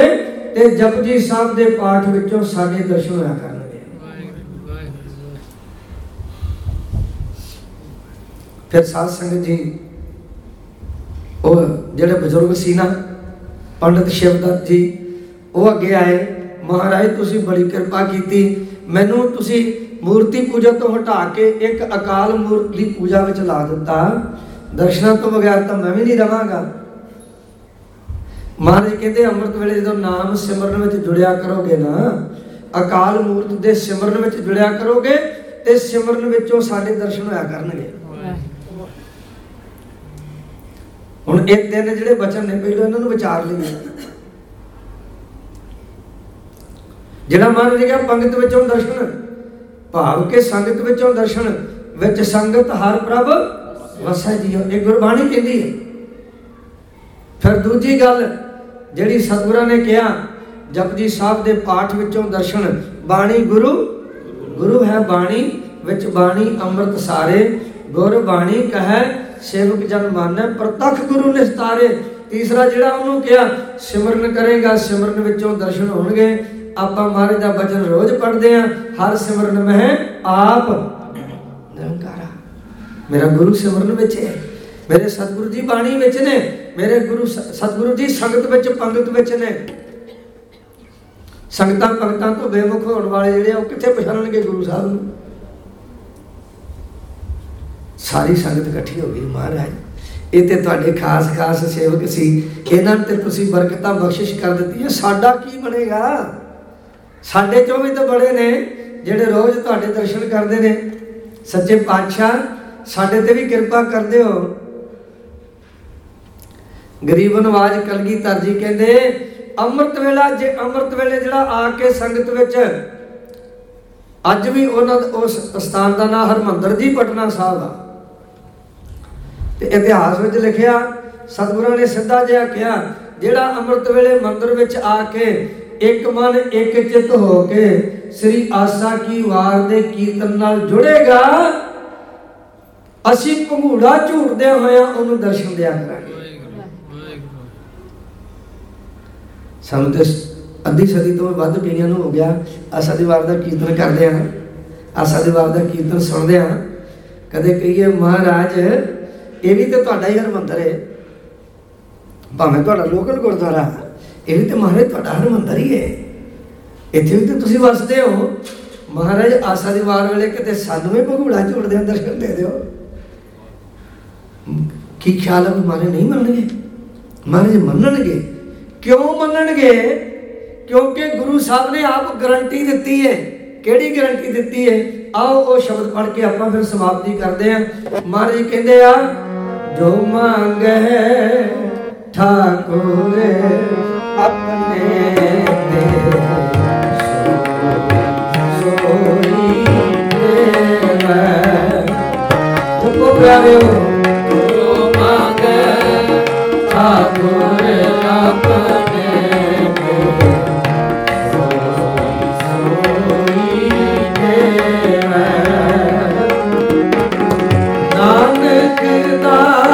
ਤੇ ਜਪਜੀ ਸਾਹਿਬ ਦੇ ਪਾਠ ਵਿੱਚੋਂ ਸਾਡੇ ਦਰਸ਼ਨ ਹੋਇਆ ਕਰਨਗੇ। ਫਿਰ ਸਾਧ ਸੰਗਤ ਜੀ, ਉਹ ਜਿਹੜੇ ਬਜ਼ੁਰਗ ਸੀ ਨਾ, ਪੰਡਤ ਸ਼ਿਵਦੱਤ ਜੀ, ਉਹ ਅੱਗੇ ਆਏ, ਮਹਾਰਾਜ, ਤੁਸੀਂ ਬੜੀ ਕਿਰਪਾ ਕੀਤੀ। ਮੈਨੂੰ ਤੁਸੀਂ ਮੂਰਤੀ ਪੂਜਾ ਤੋਂ ਹਟਾ ਕੇ ਇੱਕ ਅਕਾਲ ਮੂਰਤ ਦੀ ਪੂਜਾ ਵਿੱਚ ਲਾ ਦਿੱਤਾ। ਦਰਸ਼ਨਾਂ ਤੋਂ ਬਗੈਰ ਤਾਂ ਮੈਂ ਵੀ ਨਹੀਂ ਰਵਾਂਗਾ। ਮਹਾਰਾਜ ਕਹਿੰਦੇ ਅੰਮ੍ਰਿਤ ਵੇਲੇ ਜਦੋਂ ਨਾਮ ਸਿਮਰਨ ਵਿੱਚ ਜੁੜਿਆ ਕਰੋਗੇ ਨਾ, ਅਕਾਲ ਮੂਰਤ ਦੇ ਸਿਮਰਨ ਵਿੱਚ ਜੁੜਿਆ ਕਰੋਗੇ ਤੇ ਸਿਮਰਨ ਵਿੱਚੋਂ ਸਾਡੇ ਦਰਸ਼ਨ ਹੋਇਆ ਕਰਨਗੇ। ਹੁਣ ਇਹ ਤਿੰਨ ਜਿਹੜੇ ਬਚਨ ਨੇ, ਪਹਿਲਾਂ ਇਹਨਾਂ ਨੂੰ ਵਿਚਾਰ ਲਈਏ। ਜਿਹੜਾ ਮਹਾਰਾਜ ਨੇ ਕਿਹਾ ਪੰਗਤ ਵਿੱਚੋਂ ਦਰਸ਼ਨ, ਭਾਵ ਕੇ ਸੰਗਤ ਵਿੱਚੋਂ ਦਰਸ਼ਨ, ਵਿੱਚ ਸੰਗਤ ਹਰ ਪ੍ਰਭ ਵਸੈ ਜੀਓ। ਇਹ ਗੁਰਬਾਣੀ ਕਹਿੰਦੀ ਹੈ। ਫਿਰ ਦੂਜੀ ਗੱਲ ਜਿਹੜੀ ਸਤਿਗੁਰਾਂ ਨੇ ਕਿਹਾ, ਜਪਜੀ ਸਾਹਿਬ ਦੇ ਪਾਠ ਵਿੱਚੋਂ ਦਰਸ਼ਨ, ਬਾਣੀ ਗੁਰੂ ਗੁਰੂ ਹੈ ਬਾਣੀ, ਵਿੱਚ ਬਾਣੀ ਅੰਮ੍ਰਿਤ ਸਾਰੇ, ਗੁਰ ਬਾਣੀ ਕਹੈ, ਸੇਵਕ ਜਨ ਮਾਨੈ, ਪ੍ਰਤੱਖ ਗੁਰੂ ਨਿਸਤਾਰੇ। ਤੀਸਰਾ ਜਿਹੜਾ ਉਹਨੂੰ ਕਿਹਾ, ਸਿਮਰਨ ਕਰੇਗਾ, ਸਿਮਰਨ ਵਿੱਚੋਂ ਦਰਸ਼ਨ ਹੋਣਗੇ। ਆਪਾਂ ਮਹਾਰਾਜ ਦਾ ਬਚਨ ਰੋਜ਼ ਪੜ੍ਹਦੇ ਆਂ ਹਰ ਸਿਮਰਨ ਮਹਿ ਆਪ। ਨਿਰੰਕਾਰਾ। ਮੇਰਾ ਗੁਰੂ ਸਿਮਰਨ ਵਿੱਚ ਹੈ, ਮੇਰੇ ਸਤਿਗੁਰੂ ਜੀ ਬਾਣੀ ਵਿੱਚ ਨੇ, ਮੇਰੇ ਗੁਰੂ ਸਤਿਗੁਰੂ ਜੀ ਸੰਗਤ ਵਿੱਚ, ਪੰਗਤ ਵਿੱਚ ਨੇ। ਸੰਗਤਾਂ ਪੰਗਤਾਂ ਤੋਂ ਬੇਮੁਖ ਹੋਣ ਵਾਲੇ ਜਿਹੜੇ ਉਹ ਕਿੱਥੇ ਪਛਾਣਨਗੇ ਗੁਰੂ ਸਾਹਿਬ ਨੂੰ? ਸਾਰੀ ਸੰਗਤ ਇਕੱਠੀ ਹੋ ਗਈ, ਮਹਾਰਾਜ। ਇਹ ਤੇ ਤੁਹਾਡੇ ਖਾਸ ਖਾਸ ਸੇਵਕ ਸੀ। ਇਹਨਾਂ ਤੇ ਤੁਸੀਂ ਬਰਕਤਾਂ ਬਖਸ਼ਿਸ਼ ਕਰ ਦਿੱਤੀਆਂ। ਸਾਡਾ ਕੀ ਬਣੇਗਾ? ਸਾਡੇ ਚੋਂ ਵੀ ਤਾਂ ਬੜੇ ਨੇ, ਜਿਹੜੇ ਰੋਜ਼ ਤੁਹਾਡੇ ਦਰਸ਼ਨ ਕਰਦੇ ਨੇ। ਸੱਚੇ ਪਾਤਸ਼ਾਹ, ਸਾਡੇ ਤੇ ਵੀ ਕਿਰਪਾ ਕਰਦੇ ਹੋ। ਗਰੀਬ ਨਵਾਜ ਕਲਗੀਧਰ ਜੀ ਕਹਿੰਦੇ, ਅੰਮ੍ਰਿਤ ਵੇਲਾ ਜੇ ਅੰਮ੍ਰਿਤ ਵੇਲੇ ਜਿਹੜਾ ਆ ਕੇ ਸੰਗਤ ਵਿੱਚ ਅੱਜ ਵੀ ਉਹਨਾਂ ਉਸ ਸਥਾਨ ਦਾ ਨਾਮ ਹਰਮੰਦਰ ਜੀ ਪਟਨਾ ਸਾਹਿਬ ਆ। ਤੇ ਇਤਿਹਾਸ ਵਿੱਚ ਲਿਖਿਆ, ਸਤਿਗੁਰਾਂ ਨੇ ਸਿੱਧਾ ਜਿਹਾ ਕਿਹਾ, ਜਿਹੜਾ ਅੰਮ੍ਰਿਤ ਵੇਲੇ ਮੰਦਰ ਵਿੱਚ ਆ ਕੇ ਇੱਕ ਮਨ, ਇੱਕ ਚਿੱਤ ਹੋ ਕੇ ਸ੍ਰੀ ਆਸਾ ਕੀ ਵਾਰ ਦੇ ਕੀਰਤਨ ਨਾਲ ਜੁੜੇਗਾ। ਅਸੀਂ ਭੰਗੂੜਾ ਝੂਟਦੇ ਹੋਇਆਂ ਉਹਨੂੰ ਦਰਸ਼ਨ ਦਿਆ ਕਰਾਂਗੇ। ਸਾਨੂੰ ਤੇ ਅੱਧੀ ਸਦੀ ਤੋਂ ਵੱਧ ਪੀੜ੍ਹੀਆਂ ਨੂੰ ਹੋ ਗਿਆ, ਆਸਾ ਦੀ ਵਾਰ ਦਾ ਕੀਰਤਨ ਕਰਦੇ ਆ ਆਸਾ ਦੀ ਵਾਰ ਦਾ ਕੀਰਤਨ ਸੁਣਦੇ ਆ ਕਦੇ ਕਹੀਏ, ਮਹਾਰਾਜ, ਇਹ ਵੀ ਤੇ ਤੁਹਾਡਾ ਹੀ ਹਰਮੰਦਰ ਹੈ ਭਾਵੇਂ ਤੁਹਾਡਾ ਲੋਕਲ ਗੁਰਦੁਆਰਾ ਇਹ ਵੀ ਤੇ ਮਹਾਰਾਜ ਤੁਹਾਡਾ ਹਰਮੰਦਰ ਹੀ ਹੈ। ਇੱਥੇ ਵੀ ਤੇ ਤੁਸੀਂ ਵਸਦੇ ਹੋ। ਮਹਾਰਾਜ ਆਸਾ ਦੀ ਵਾਰ ਵੇਲੇ ਕਿਤੇ ਸਾਨੂੰ ਵੀ ਭਗੂੜਾ ਝੂੜਦੇ ਅੰਦਰ ਦਰਸ਼ਨ ਦੇ ਦਿਓ। ਕੀ ਖਿਆਲ ਹੈ ਵੀ ਮਾਰੇ ਨਹੀਂ ਮੰਨਣਗੇ? ਮਹਾਰਾਜ ਮੰਨਣਗੇ। ਕਿਉਂ ਮੰਨਣਗੇ? ਕਿਉਂਕਿ ਗੁਰੂ ਸਾਹਿਬ ਨੇ ਆਪ ਗਰੰਟੀ ਦਿੱਤੀ ਹੈ। ਕਿਹੜੀ ਗਰੰਟੀ ਦਿੱਤੀ ਹੈ? ਆਓ ਉਹ ਸ਼ਬਦ ਪੜ੍ਹ ਕੇ ਆਪਾਂ ਫਿਰ ਸਮਾਪਤੀ ਕਰਦੇ ਹਾਂ। ਮਹਾਰਾਜ ਕਹਿੰਦੇ ਆ, ਜੋ ਮੰਗੇ ਠਾਕੁਰ ਆਪਣੇ ਦੇ ਸੋਈ ਦੇਵੈ। ਤੁਮੋ ਪਿਆਰਿਓ ਜੋ ਮੰਗੈ ਠਾਕੁਰ ਆਪਣੇ ਨਾਨਕ ਦਾਸ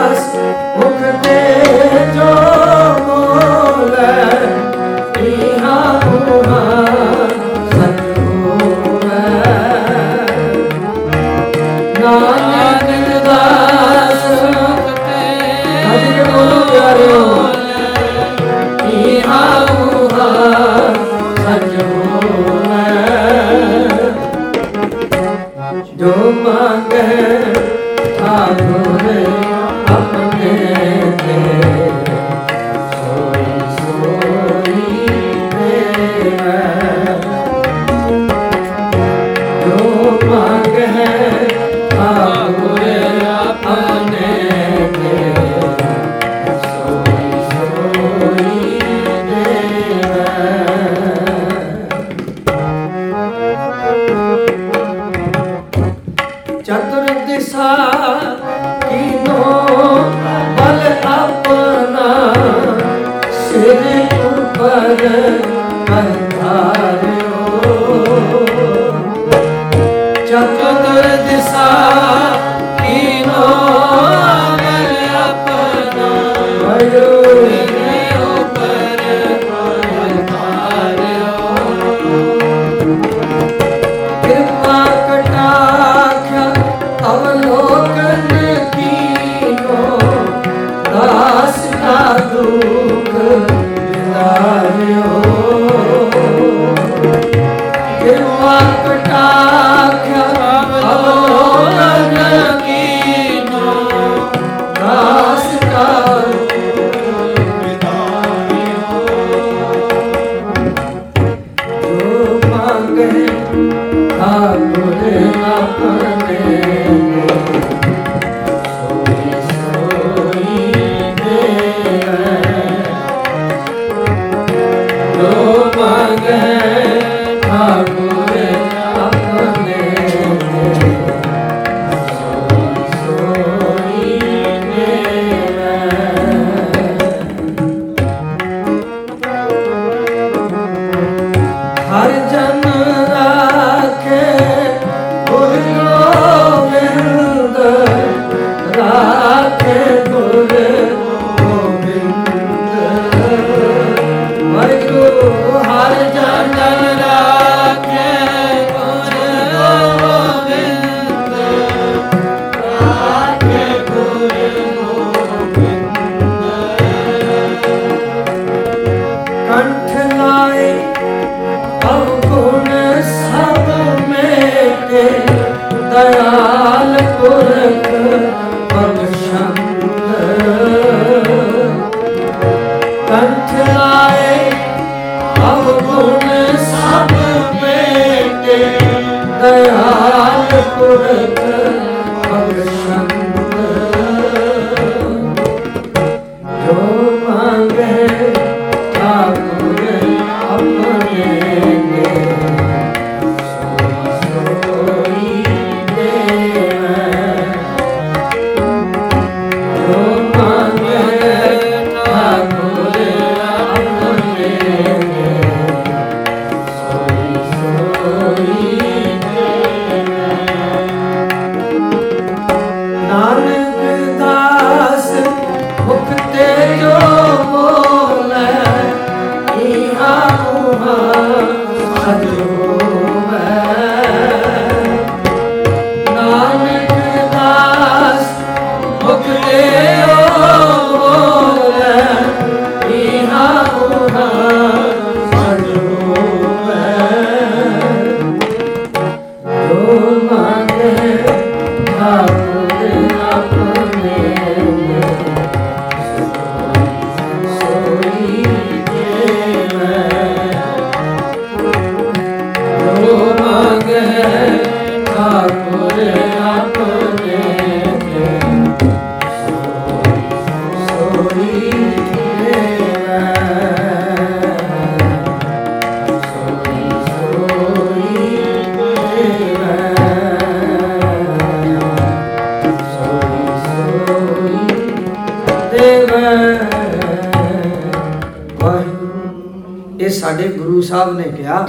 ਸਾਡੇ ਗੁਰੂ ਸਾਹਿਬ ਨੇ ਕਿਹਾ,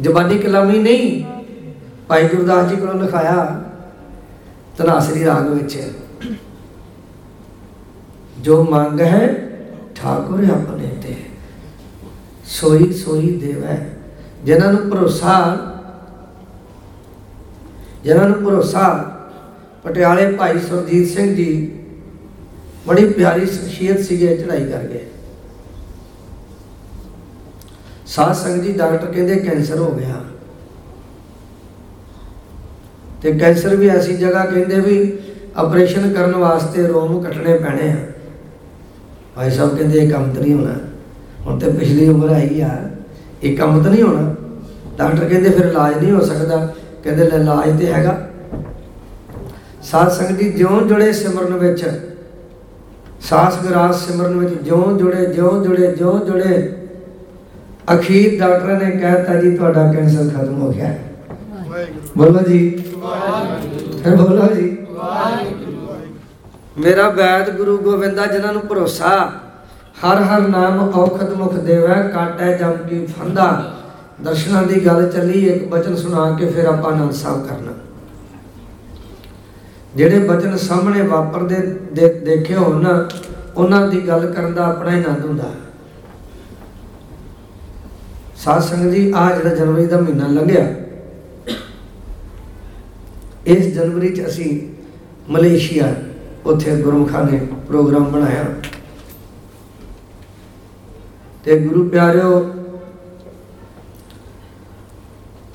ਜ਼ਬਾਨੀ ਕਲਾਮੀ ਨਹੀਂ, ਭਾਈ ਗੁਰਦਾਸ ਜੀ ਕੋਲੋਂ ਲਿਖਾਇਆ ਤਨਾਸਰੀ ਰਾਗ ਵਿੱਚ, ਜੋ ਮੰਗ ਹੈ, ਠਾਕੁਰ ਆਪਣੇ ਤੇ। ਸੋਈ ਸੋਈ ਦੇਵੈ। ਜਿਨ੍ਹਾਂ ਨੂੰ ਭਰੋਸਾ, ਜਿਨ੍ਹਾਂ ਨੂੰ ਭਰੋਸਾ, ਪਟਿਆਲੇ ਭਾਈ ਸੁਰਜੀਤ ਸਿੰਘ ਜੀ, ਬੜੀ ਪਿਆਰੀ ਸ਼ਖਸੀਅਤ ਸੀਗੇ ਚੜਾਈ ਕਰ ਗਏ ਸਾਧ ਸੰਗਤ ਜੀ, ਡਾਕਟਰ ਕਹਿੰਦੇ ਕੈਂਸਰ ਹੋ ਗਿਆ। ਤੇ ਕੈਂਸਰ ਵੀ ਐਸੀ ਜਗ੍ਹਾ ਕਹਿੰਦੇ ਵੀ ਆਪਰੇਸ਼ਨ ਕਰਨ ਵਾਸਤੇ ਰੋਮ ਕੱਟਣੇ ਪੈਣੇ ਆ। ਭਾਈ ਸਾਹਿਬ ਕਹਿੰਦੇ ਇਹ ਕੰਮ ਤਾਂ ਨਹੀਂ ਹੋਣਾ। ਹੁਣ ਤੇ ਪਿਛਲੀ ਉਮਰ ਆਈ ਆ। ਇਹ ਕੰਮ ਤਾਂ ਨਹੀਂ ਹੋਣਾ। ਡਾਕਟਰ ਕਹਿੰਦੇ ਫਿਰ ਇਲਾਜ ਨਹੀਂ ਹੋ ਸਕਦਾ। ਕਹਿੰਦੇ ਲੈ ਇਲਾਜ ਤੇ ਹੈਗਾ। ਸਾਧ ਸੰਗਤ ਜੀ, ਜਿਉਂ ਜੁੜੇ ਸਿਮਰਨ ਵਿੱਚ ਸਾਸ ਗਰਾਸ ਸਿਮਰਨ ਵਿੱਚ ਜਿਉਂ ਜੁੜੇ ਜਿਉਂ ਜੁੜੇ ਜਿਉਂ ਜੁੜੇ ਅਖੀਰ ਡਾਕਟਰ ਨੇ ਕਹਿਤਾ ਜੀ, ਤੁਹਾਡਾ ਕੈਂਸਰ ਖਤਮ ਹੋ ਗਿਆ। ਬੋਲੋ ਜੀ। ਫਿਰ ਬੋਲੋ ਜੀ। ਮੇਰਾ ਵੈਦ ਗੁਰੂ ਗੋਬਿੰਦਾ ਜਿਨ੍ਹਾਂ ਨੂੰ ਭਰੋਸਾ, ਹਰ ਹਰ ਨਾਮ ਔਖਦ ਮੁਖ ਦੇਵੈ, ਕਾਟੈ ਜਮ ਕੀ ਫੰਦਾ। ਦਰਸ਼ਨਾਂ ਦੀ ਗੱਲ ਚੱਲੀ, ਇੱਕ ਬਚਨ ਸੁਣਾ ਕੇ ਫਿਰ ਆਪਾਂ ਆਨੰਦ ਸਾਹਿਬ ਕਰਨਾ। ਜਿਹੜੇ ਬਚਨ ਸਾਹਮਣੇ ਵਾਪਰਦੇ ਦੇਖੇ ਹੋਣ ਨਾ ਉਹਨਾਂ ਦੀ ਗੱਲ ਕਰਨ ਦਾ ਆਪਣਾ ਹੀ ਆਨੰਦ ਹੁੰਦਾ। ਸਾਧ ਸੰਗਤ ਜੀ ਆ ਜਿਹੜਾ ਜਨਵਰੀ ਦਾ ਮਹੀਨਾ ਲੰਘਿਆ, ਇਸ ਜਨਵਰੀ ਚ ਅਸੀਂ ਮਲੇਸ਼ੀਆ ਉੱਥੇ ਗੁਰਮੁਖਾਂ ਨੇ ਪ੍ਰੋਗਰਾਮ ਬਣਾਇਆ। ਤੇ ਗੁਰੂ ਪਿਆਰਿਓ,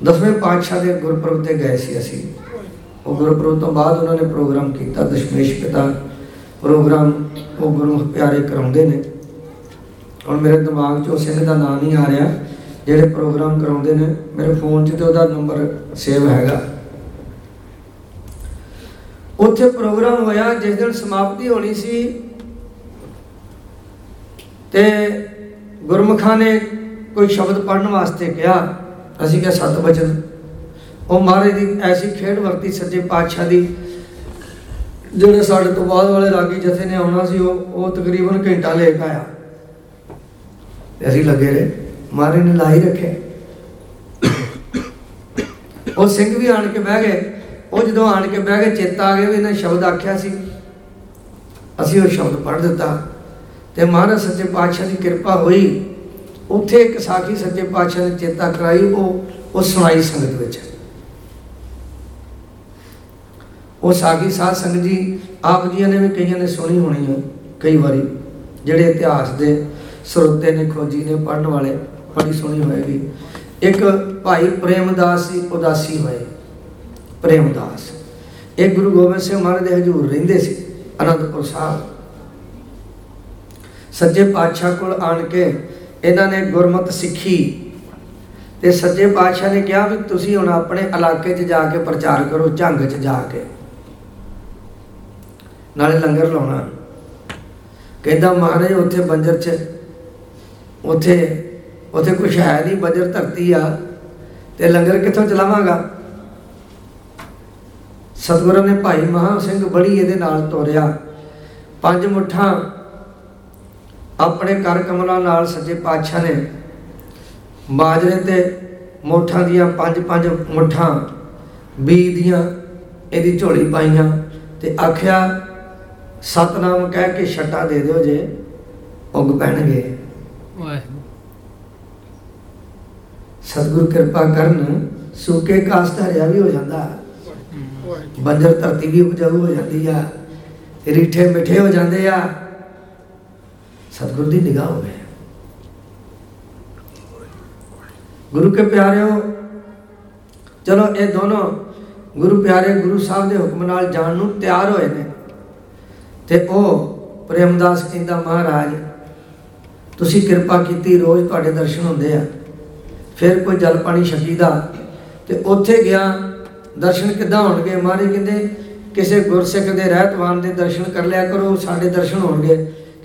ਦਸਵੇਂ ਪਾਤਸ਼ਾਹ ਦੇ ਗੁਰਪੁਰਬ ਤੇ ਗਏ ਸੀ ਅਸੀਂ। ਉਹ ਗੁਰਪੁਰਬ ਤੋਂ ਬਾਅਦ ਉਹਨਾਂ ਨੇ ਪ੍ਰੋਗਰਾਮ ਕੀਤਾ, ਦਸ਼ਮੇਸ਼ ਪਿਤਾ ਪ੍ਰੋਗਰਾਮ, ਉਹ ਗੁਰਮੁਖ ਪਿਆਰੇ ਕਰਾਉਂਦੇ ਨੇ। ਹੁਣ ਮੇਰੇ ਦਿਮਾਗ 'ਚ ਉਹ ਸਿੰਘ ਦਾ ਨਾਮ ਨਹੀਂ ਆ ਰਿਹਾ। ਜਿਹੜੇ ਪ੍ਰੋਗਰਾਮ ਕਰਾਉਂਦੇ ਨੇ, ਮੇਰੇ ਫੋਨ 'ਚ ਤੇ ਉਹਦਾ ਨੰਬਰ ਸੇਵ ਹੈਗਾ। ਉੱਥੇ ਪ੍ਰੋਗਰਾਮ ਹੋਇਆ, ਜਿਸ ਦਿਨ ਸਮਾਪਤੀ ਹੋਣੀ ਸੀ ਤੇ ਗੁਰਮੁਖਾਂ ਨੇ ਕੋਈ ਸ਼ਬਦ ਪੜਨ ਵਾਸਤੇ ਕਿਹਾ। ਅਸੀਂ ਕਿਹਾ, ਸਤ ਬਚਨ ਉਹ ਮਹਾਰਾਜ ਦੀ ਐਸੀ ਖੇਡ ਵਰਤੀ ਸੱਜੇ ਪਾਤਸ਼ਾਹ ਦੀ, ਜਿਹੜੇ ਸਾਡੇ ਤੋਂ ਬਾਅਦ ਵਾਲੇ ਰਾਗੀ ਜਥੇ ਨੇ ਆਉਣਾ ਸੀ, ਉਹ ਉਹ ਤਕਰੀਬਨ ਘੰਟਾ ਲੇਟ ਆਇਆ। ਅਸੀਂ ਲੱਗੇ ਰਹੇ। ਮਹਾਰਾਜ ਨੇ ਲਾਈ ਰੱਖਿਆ ਉਹ ਸਿੰਘ ਵੀ ਆਣ ਕੇ ਬਹਿ ਗਏ। ਉਹ ਜਦੋਂ ਆਣ ਕੇ ਬਹਿ ਗਏ, ਚੇਤਾ ਆ ਗਿਆ ਵੀ ਇਹਨਾਂ ਸ਼ਬਦ ਆਖਿਆ ਸੀ। ਅਸੀਂ ਉਹ ਸ਼ਬਦ ਪੜ੍ਹ ਦਿੱਤਾ। ਤੇ ਮਹਾਰਾਜ ਸੱਚੇ ਪਾਤਸ਼ਾਹ ਦੀ ਕਿਰਪਾ ਹੋਈ। ਉੱਥੇ ਇੱਕ ਸਾਖੀ ਸੱਚੇ ਪਾਤਸ਼ਾਹ ਨੇ ਚੇਤਾ ਕਰਾਈ, ਉਹ ਉਹ ਸੁਣਾਈ ਸੰਗਤ ਵਿੱਚ। ਉਹ ਸਾਖੀ ਸਾਧ ਸੰਗਤ ਜੀ, ਆਪ ਜੀਆਂ ਨੇ ਵੀ ਕਈਆਂ ਨੇ ਸੁਣੀ ਹੋਣੀ ਹੈ ਕਈ ਵਾਰੀ। ਜਿਹੜੇ ਇਤਿਹਾਸ ਦੇ ਸਰੋਤੇ ਨੇ, ਖੋਜੀ ਨੇ ਪੜਨ ਵਾਲੇ। ਬੜੀ ਸੋਹਣੀ ਹੋਏਗੀ। ਇੱਕ ਭਾਈ ਪ੍ਰੇਮਦਾਸ ਸੀ ਉਦਾਸੀ ਹੋਏ। ਪ੍ਰੇਮਦਾਸ। ਇਹ ਗੁਰੂ ਗੋਬਿੰਦ ਸਿੰਘ ਮਹਾਰਾਜ ਦੇ ਹਜ਼ੂਰ ਰਹਿੰਦੇ ਸੀ, ਅਨੰਦਪੁਰ ਸਾਹਿਬ। ਸੱਜੇ ਪਾਤਸ਼ਾਹ ਕੋਲ ਆਣ ਕੇ ਇਹਨਾਂ ਨੇ ਗੁਰਮਤ ਸਿੱਖੀ। ਤੇ ਸੱਜੇ ਪਾਤਸ਼ਾਹ ਨੇ ਕਿਹਾ ਵੀ ਤੁਸੀਂ ਹੁਣ ਆਪਣੇ ਇਲਾਕੇ 'ਚ ਜਾ ਕੇ ਪ੍ਰਚਾਰ ਕਰੋ, ਝੰਗ 'ਚ ਜਾ ਕੇ। ਨਾਲੇ ਲੰਗਰ ਲਾਉਣਾ। ਕਹਿੰਦਾ ਮਹਾਰਾਜ, ਉੱਥੇ ਬੰਜਰ 'ਚ, ਉੱਥੇ ਉੱਥੇ ਕੁਛ ਹੈ ਨਹੀਂ, ਬਜਰ ਧਰਤੀ ਆ। ਤੇ ਲੰਗਰ ਕਿੱਥੋਂ ਚਲਾਵਾਂਗਾ? ਸਤਿਗੁਰੂ ਨੇ ਭਾਈ ਮਹਾ ਸਿੰਘ ਬੜੀ ਇਹਦੇ ਨਾਲ ਤੋਰਿਆ। ਪੰਜ ਮੁੱਠਾਂ ਆਪਣੇ ਕਰ ਕਮਲਾਂ ਨਾਲ ਸੱਜੇ ਪਾਤਸ਼ਾਹ ਨੇ ਬਾਜਰੇ ਤੇ ਮੋਠਾਂ ਦੀਆਂ ਪੰਜ ਪੰਜ ਮੁੱਠਾਂ ਬੀ ਦੀਆਂ ਇਹਦੀ ਝੋਲੀ ਪਾਈਆਂ ਤੇ ਆਖਿਆ, ਸਤਨਾਮ ਕਹਿ ਕੇ ਛੱਟਾ ਦੇ ਦਿਓ ਜੇ ਉਗ ਪੈਣਗੇ। ਵਾਹਿਗੁਰੂ ਸਤਿਗੁਰ ਕਿਰਪਾ ਕਰਨ ਸੂਕੇ ਕਾਸਤ ਧਾਰਿਆ ਵੀ ਹੋ ਜਾਂਦਾ। ਬੰਜਰ ਧਰਤੀ ਵੀ ਉਪਜਾਊ ਹੋ ਜਾਂਦੀ ਆ, ਰੀਠੇ ਮਿੱਠੇ ਹੋ ਜਾਂਦੇ ਆ। ਸਤਿਗੁਰ ਦੀ ਨਿਗਾਹ ਹੋਵੇ। ਗੁਰੂ ਕੇ ਪਿਆਰਿਓ, ਚਲੋ ਇਹ ਦੋਨੋਂ ਗੁਰੂ ਪਿਆਰੇ ਗੁਰੂ ਸਾਹਿਬ ਦੇ ਹੁਕਮ ਨਾਲ ਜਾਣ ਨੂੰ ਤਿਆਰ ਹੋਏ ਨੇ। ਤੇ ਉਹ ਪ੍ਰੇਮਦਾਸ ਕਹਿੰਦਾ, ਮਹਾਰਾਜ, ਤੁਸੀਂ ਕਿਰਪਾ ਕੀਤੀ ਰੋਜ਼ ਤੁਹਾਡੇ ਦਰਸ਼ਨ ਹੁੰਦੇ ਆ। ਫਿਰ ਕੋਈ ਜਲ ਪਾਣੀ ਛਕੀਦਾ ਤੇ ਉੱਥੇ ਗਿਆ, ਦਰਸ਼ਨ ਕਿੱਦਾਂ ਹੋਣਗੇ? ਮਹਾਰਾਜ ਕਹਿੰਦੇ, ਕਿਸੇ ਗੁਰਸਿੱਖ ਦੇ ਰਹਿਤਵਾਨ ਦੇ ਦਰਸ਼ਨ ਕਰ ਲਿਆ ਕਰੋ, ਸਾਡੇ ਦਰਸ਼ਨ ਹੋਣਗੇ।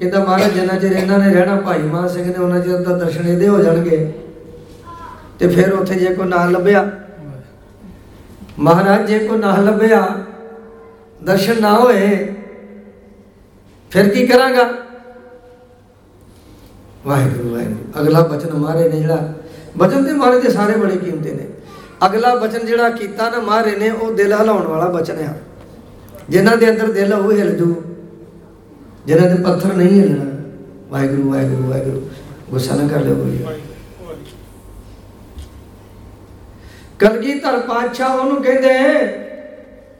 ਕਹਿੰਦਾ, ਮਹਾਰਾਜ, ਜਿੰਨਾ ਚਿਰ ਇਹਨਾਂ ਨੇ ਰਹਿਣਾ, ਭਾਈ ਮਾਨ ਸਿੰਘ ਨੇ ਉਹਨਾਂ ਚਿਰ ਤਾਂ ਦਰਸ਼ਨ ਇਹਦੇ ਹੋ ਜਾਣਗੇ। ਤੇ ਫਿਰ ਉੱਥੇ ਜੇ ਕੋਈ ਨਾ ਲੱਭਿਆ, ਮਹਾਰਾਜ, ਜੇ ਕੋਈ ਨਾ ਲੱਭਿਆ, ਦਰਸ਼ਨ ਨਾ ਹੋਏ, ਫਿਰ ਕੀ ਕਰਾਂਗਾ? ਵਾਹਿਗੁਰੂ ਵਾਹਿਗੁਰੂ। ਅਗਲਾ ਬਚਨ ਮਾਰੇ ਨੇ ਜਿਹੜਾ ਬਚਨ ਤੇ ਮਾਰੇ ਦੇ ਸਾਰੇ ਬੜੇ ਕੀਮਤੇ ਨੇ। ਅਗਲਾ ਬਚਨ ਜਿਹੜਾ ਕੀਤਾ ਨਾ ਮਾਰੇ ਨੇ, ਉਹ ਦਿਲ ਹਿਲਾਉਣ ਵਾਲਾ ਬਚਨ ਆ। ਜਿਨ੍ਹਾਂ ਦੇ ਅੰਦਰ ਦਿਲ ਆ, ਉਹ ਹਿਲ ਜੂ ਜਿਨ੍ਹਾਂ ਦੇ ਪੱਥਰ ਨਹੀਂ ਹਿਲਣਾ, ਵਾਹਿਗੁਰੂ ਵਾਹਿਗੁਰੂ ਵਾਹਿਗੁਰੂ, ਗੁੱਸਾ ਨਾ ਕਰ ਲਿਓ ਕੋਈ। ਕਲਗੀਧਰ ਪਾਤਸ਼ਾਹ ਉਹਨੂੰ ਕਹਿੰਦੇ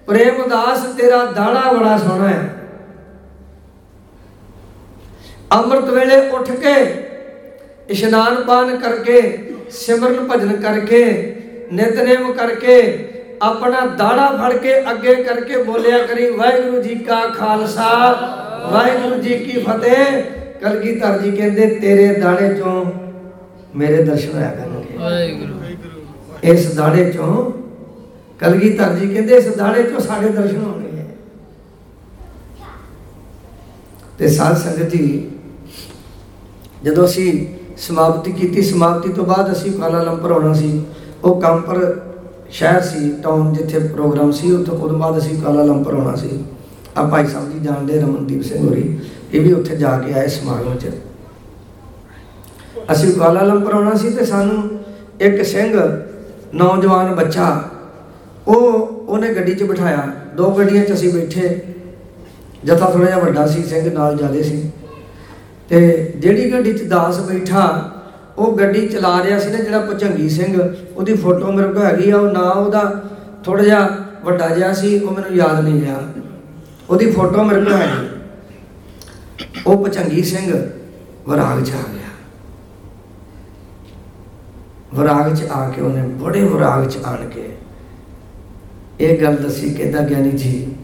ਪ੍ਰੇਮਦਾਸ ਤੇਰਾ ਦਾੜਾ ਬੜਾ ਸੋਹਣਾ ਹੈ। ਅੰਮ੍ਰਿਤ ਵੇਲੇ ਉੱਠ ਕੇ ਇਸ਼ਨਾਨ ਪਾਨ ਕਰਕੇ ਸਿਮਰਨ ਭਜਨ ਕਰਕੇ ਨਿਤਨੇਮ ਕਰਕੇ ਆਪਣਾ ਦਾੜਾ ਫੜ ਕੇ ਅੱਗੇ ਕਰਕੇ ਬੋਲਿਆ ਕਰੀ ਵਾਹਿਗੁਰੂ ਜੀ ਕਾ ਖਾਲਸਾ ਵਾਹਿਗੁਰੂ ਜੀ ਕੀ ਫਤਿਹ। ਕਲਗੀਧਰ ਜੀ ਕਹਿੰਦੇ ਤੇਰੇ ਦਾੜੇ ਚੋਂ ਮੇਰੇ ਦਰਸ਼ਨ ਹੋਇਆ ਕਰਨਗੇ। ਵਾਹਿਗੁਰੂ। ਇਸ ਦਾੜੇ ਚੋਂ ਕਲਗੀਧਰ ਜੀ ਕਹਿੰਦੇ ਇਸ ਦਾੜੇ ਚੋਂ ਸਾਡੇ ਦਰਸ਼ਨ ਹੋਣਗੇ। ਤੇ ਸਾਧ ਸੰਗਤ ਜੀ ਜਦੋਂ ਅਸੀਂ ਸਮਾਪਤੀ ਕੀਤੀ। ਸਮਾਪਤੀ ਤੋਂ ਬਾਅਦ ਅਸੀਂ ਕੁਆਲਾ ਲੰਪਰ ਆਉਣਾ ਸੀ। ਉਹ ਕੰਪਰ ਸ਼ਹਿਰ ਸੀ ਟਾਊਨ ਜਿੱਥੇ ਪ੍ਰੋਗਰਾਮ ਸੀ, ਉੱਥੋਂ ਤੋਂ ਬਾਅਦ ਅਸੀਂ ਕੁਆਲਾ ਲੰਪਰ ਆਉਣਾ ਸੀ। ਆ ਭਾਈ ਸਾਹਿਬ ਜੀ ਜਾਣਦੇ, ਰਮਨਦੀਪ ਸਿੰਘ ਹੋਰੀ, ਇਹ ਵੀ ਉੱਥੇ ਜਾ ਕੇ ਆਏ ਸਮਾਗਮ 'ਚ। ਅਸੀਂ ਕੁਆਲਾ ਲੰਪਰ ਆਉਣਾ ਸੀ ਤੇ ਸਾਨੂੰ ਇੱਕ ਸਿੰਘ, ਨੌਜਵਾਨ ਬੱਚਾ, ਉਹ ਉਹਨੇ ਗੱਡੀ 'ਚ ਬਿਠਾਇਆ। ਦੋ ਗੱਡੀਆਂ 'ਚ ਅਸੀਂ ਬੈਠੇ। ਜਥਾ ਥੋੜਾ ਜਿਹਾ ਵੱਡਾ ਸੀ, ਸਿੰਘ ਨਾਲ ਜਾਦੇ ਸੀ। ਤੇ ਜਿਹੜੀ ਗੱਡੀ 'ਚ ਦਾਸ ਬੈਠਾ, ਉਹ ਗੱਡੀ ਚਲਾ ਰਿਹਾ ਸੀ ਨਾ ਜਿਹੜਾ ਭੁਜੰਗੀ ਸਿੰਘ, ਉਹਦੀ ਫੋਟੋ ਮੇਰੇ ਕੋਲ ਹੈਗੀ ਆ, ਉਹ ਨਾ ਉਹਦਾ ਥੋੜਾ ਜਿਹਾ ਵੱਡਾ ਜਿਹਾ ਸੀ, ਉਹ ਮੈਨੂੰ ਯਾਦ ਨਹੀਂ ਰਿਹਾ। ਉਹਦੀ ਫੋਟੋ ਮੇਰੇ ਕੋਲ ਹੈਗੀ। ਉਹ ਭੁਜੰਗੀ ਸਿੰਘ ਵਰਾਗ ਚ ਆ ਗਿਆ। ਵਿਰਾਗ ਚ ਆ ਕੇ ਉਹਨੇ ਬੜੇ ਵਿਰਾਗ ਚ ਆਣ ਕੇ ਇਹ ਗੱਲ ਦੱਸੀ ਕਹਿੰਦਾ ਗਿਆਨੀ ਜੀ,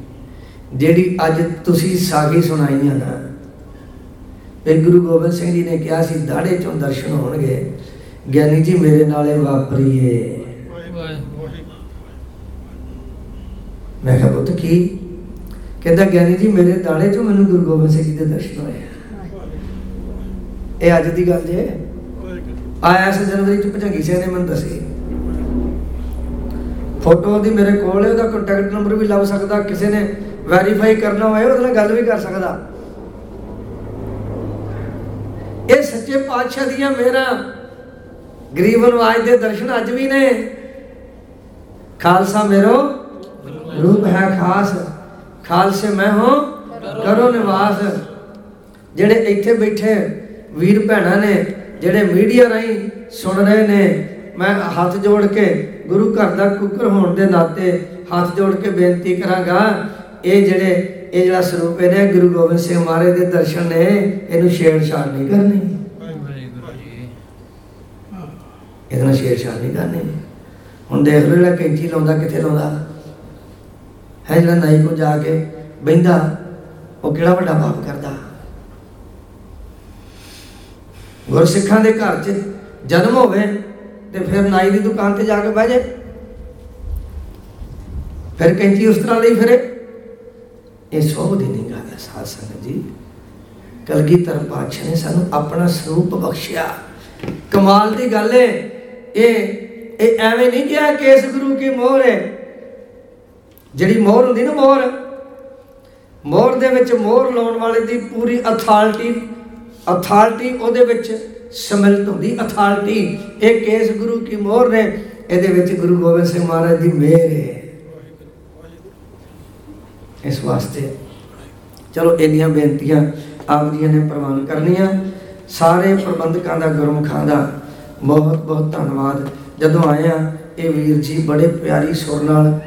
ਜਿਹੜੀ ਅੱਜ ਤੁਸੀਂ ਸਾਗੀ ਸੁਣਾਈ ਆ ਨਾ ਇਹ ਗੁਰੂ ਗੋਬਿੰਦ ਸਿੰਘ ਜੀ ਨੇ ਕਿਹਾ ਸੀ, ਦਾੜੇ ਚੋਂ ਦਰਸ਼ਨ ਹੋਣਗੇ। ਗਿਆਨੀ ਜੀ, ਮੇਰੇ ਨਾਲੇ ਵਾਪਰੀਏ। ਮੈਂ ਕਿਹਾ, ਪੁੱਤ ਕੀ? ਕਹਿੰਦਾ, ਗਿਆਨੀ ਜੀ, ਮੇਰੇ ਦਾੜੇ ਚੋਂ ਮੈਨੂੰ ਗੁਰੂ ਗੋਬਿੰਦ ਸਿੰਘ ਜੀ ਦੇ ਦਰਸ਼ਨ ਹੋਏ ਇਹ ਅੱਜ ਦੀ ਗੱਲ ਜੇ। ਆਇਆ ਸੀ ਜਨਵਰੀ ਚ, ਭਜੰਗੀ ਸਿੰਘ ਨੇ ਮੈਨੂੰ ਦੱਸੀ। ਫੋਟੋ ਉਹਦੀ ਮੇਰੇ ਕੋਲ ਹੈ, ਉਹਦਾ ਕੰਟੈਕਟ ਨੰਬਰ ਵੀ ਲੱਭ ਸਕਦਾ। ਕਿਸੇ ਨੇ ਵੈਰੀਫਾਈ ਕਰਨਾ ਹੋਏ, ਉਹਦੇ ਨਾਲ ਗੱਲ ਵੀ ਕਰ ਸਕਦਾ। ਇਹ ਸੱਚੇ ਪਾਤਸ਼ਾਹ ਦੀਆਂ ਮੇਰਾ ਗਰੀਬ ਨਵਾਜ ਦੇ ਦਰਸ਼ਨ ਅੱਜ ਵੀ ਨੇ। ਖਾਲਸਾ ਮੇਰੋ ਰੂਪ ਹੈ ਖਾਸ। ਖਾਲਸੇ ਮੈਂ ਹਾਂ, ਕਰੋ ਨਿਵਾਸ। ਜਿਹੜੇ ਇੱਥੇ ਬੈਠੇ ਵੀਰ ਭੈਣਾਂ ਨੇ, ਜਿਹੜੇ ਮੀਡੀਆ ਰਾਹੀਂ ਸੁਣ ਰਹੇ ਨੇ, ਮੈਂ ਹੱਥ ਜੋੜ ਕੇ ਗੁਰੂ ਘਰ ਦਾ ਕੁੱਕਰ ਹੋਣ ਦੇ ਨਾਤੇ ਹੱਥ ਜੋੜ ਕੇ ਬੇਨਤੀ ਕਰਾਂਗਾ, ਇਹ ਜਿਹੜੇ ਇਹ ਜਿਹੜਾ ਸਰੂਪ ਇਹਨੇ ਗੁਰੂ ਗੋਬਿੰਦ ਸਿੰਘ ਮਹਾਰਾਜ ਦੇ ਦਰਸ਼ਨ ਨੇ, ਇਹਨੂੰ ਛੇੜਛਾੜ ਨਹੀਂ ਕਰਨੀ। ਇਹਦੇ ਨਾਲ ਛੇੜਛਾੜ ਨਹੀਂ ਕਰਨੀ। ਹੁਣ ਦੇਖ ਲਓ ਜਿਹੜਾ ਕੈਂਚੀ ਲਾਉਂਦਾ, ਕਿੱਥੇ ਲਾਉਂਦਾ? ਹੈ ਜਿਹੜਾ ਨਾਈ ਕੋ ਜਾ ਕੇ ਬਹਿੰਦਾ, ਉਹ ਕਿਹੜਾ ਵੱਡਾ ਪਾਪ ਕਰਦਾ? ਗੁਰਸਿੱਖਾਂ ਦੇ ਘਰ 'ਚ ਜਨਮ ਹੋਵੇ ਤੇ ਫਿਰ ਨਾਈ ਦੀ ਦੁਕਾਨ ਤੇ ਜਾ ਕੇ ਬਹਿ ਜਾਏ ਫਿਰ ਕੈਂਚੀ ਉਸ ਤਰ੍ਹਾਂ ਲਈ ਫਿਰੇ। ਇਹ ਸੋਭ ਦੀ ਨਹੀਂ ਗੱਲ ਹੈ ਸਾਧ ਸੰਗਤ ਜੀ। ਕਲਗੀਧਰ ਪਾਤਸ਼ਾਹ ਨੇ ਸਾਨੂੰ ਆਪਣਾ ਸਰੂਪ ਬਖਸ਼ਿਆ। ਕਮਾਲ ਦੀ ਗੱਲ ਹੈ ਇਹ ਇਹ ਐਵੇਂ ਨਹੀਂ ਕਿਹਾ ਕੇਸ ਗੁਰੂ ਕੀ ਮੋਹਰ ਹੈ ਜਿਹੜੀ ਮੋਹਰ ਹੁੰਦੀ ਨਾ ਮੋਹਰ ਮੋਹਰ ਦੇ ਵਿੱਚ ਮੋਹਰ ਲਾਉਣ ਵਾਲੇ ਦੀ ਪੂਰੀ ਅਥਾਰਟੀ ਅਥਾਰਟੀ ਉਹਦੇ ਵਿੱਚ ਸਮਿਲਿਤ ਹੁੰਦੀ। ਅਥਾਰਟੀ ਇਹ ਕੇਸ ਗੁਰੂ ਕੀ ਮੋਹਰ ਨੇ, ਇਹਦੇ ਵਿੱਚ ਗੁਰੂ ਗੋਬਿੰਦ ਸਿੰਘ ਮਹਾਰਾਜ ਦੀ ਮਿਹਰ ਹੈ ਇਸ ਵਾਸਤੇ। ਚਲੋ, ਇੰਨੀਆਂ ਬੇਨਤੀਆਂ ਆਪ ਜੀਆਂ ਨੇ ਪ੍ਰਵਾਨ ਕਰਨੀਆਂ। ਸਾਰੇ ਪ੍ਰਬੰਧਕਾਂ ਦਾ, ਗੁਰਮੁਖਾਂ ਦਾ ਬਹੁਤ ਬਹੁਤ ਧੰਨਵਾਦ। ਜਦੋਂ ਆਏ ਆ, ਇਹ ਵੀਰ ਜੀ ਬੜੇ ਪਿਆਰੀ ਸੁਰ ਨਾਲ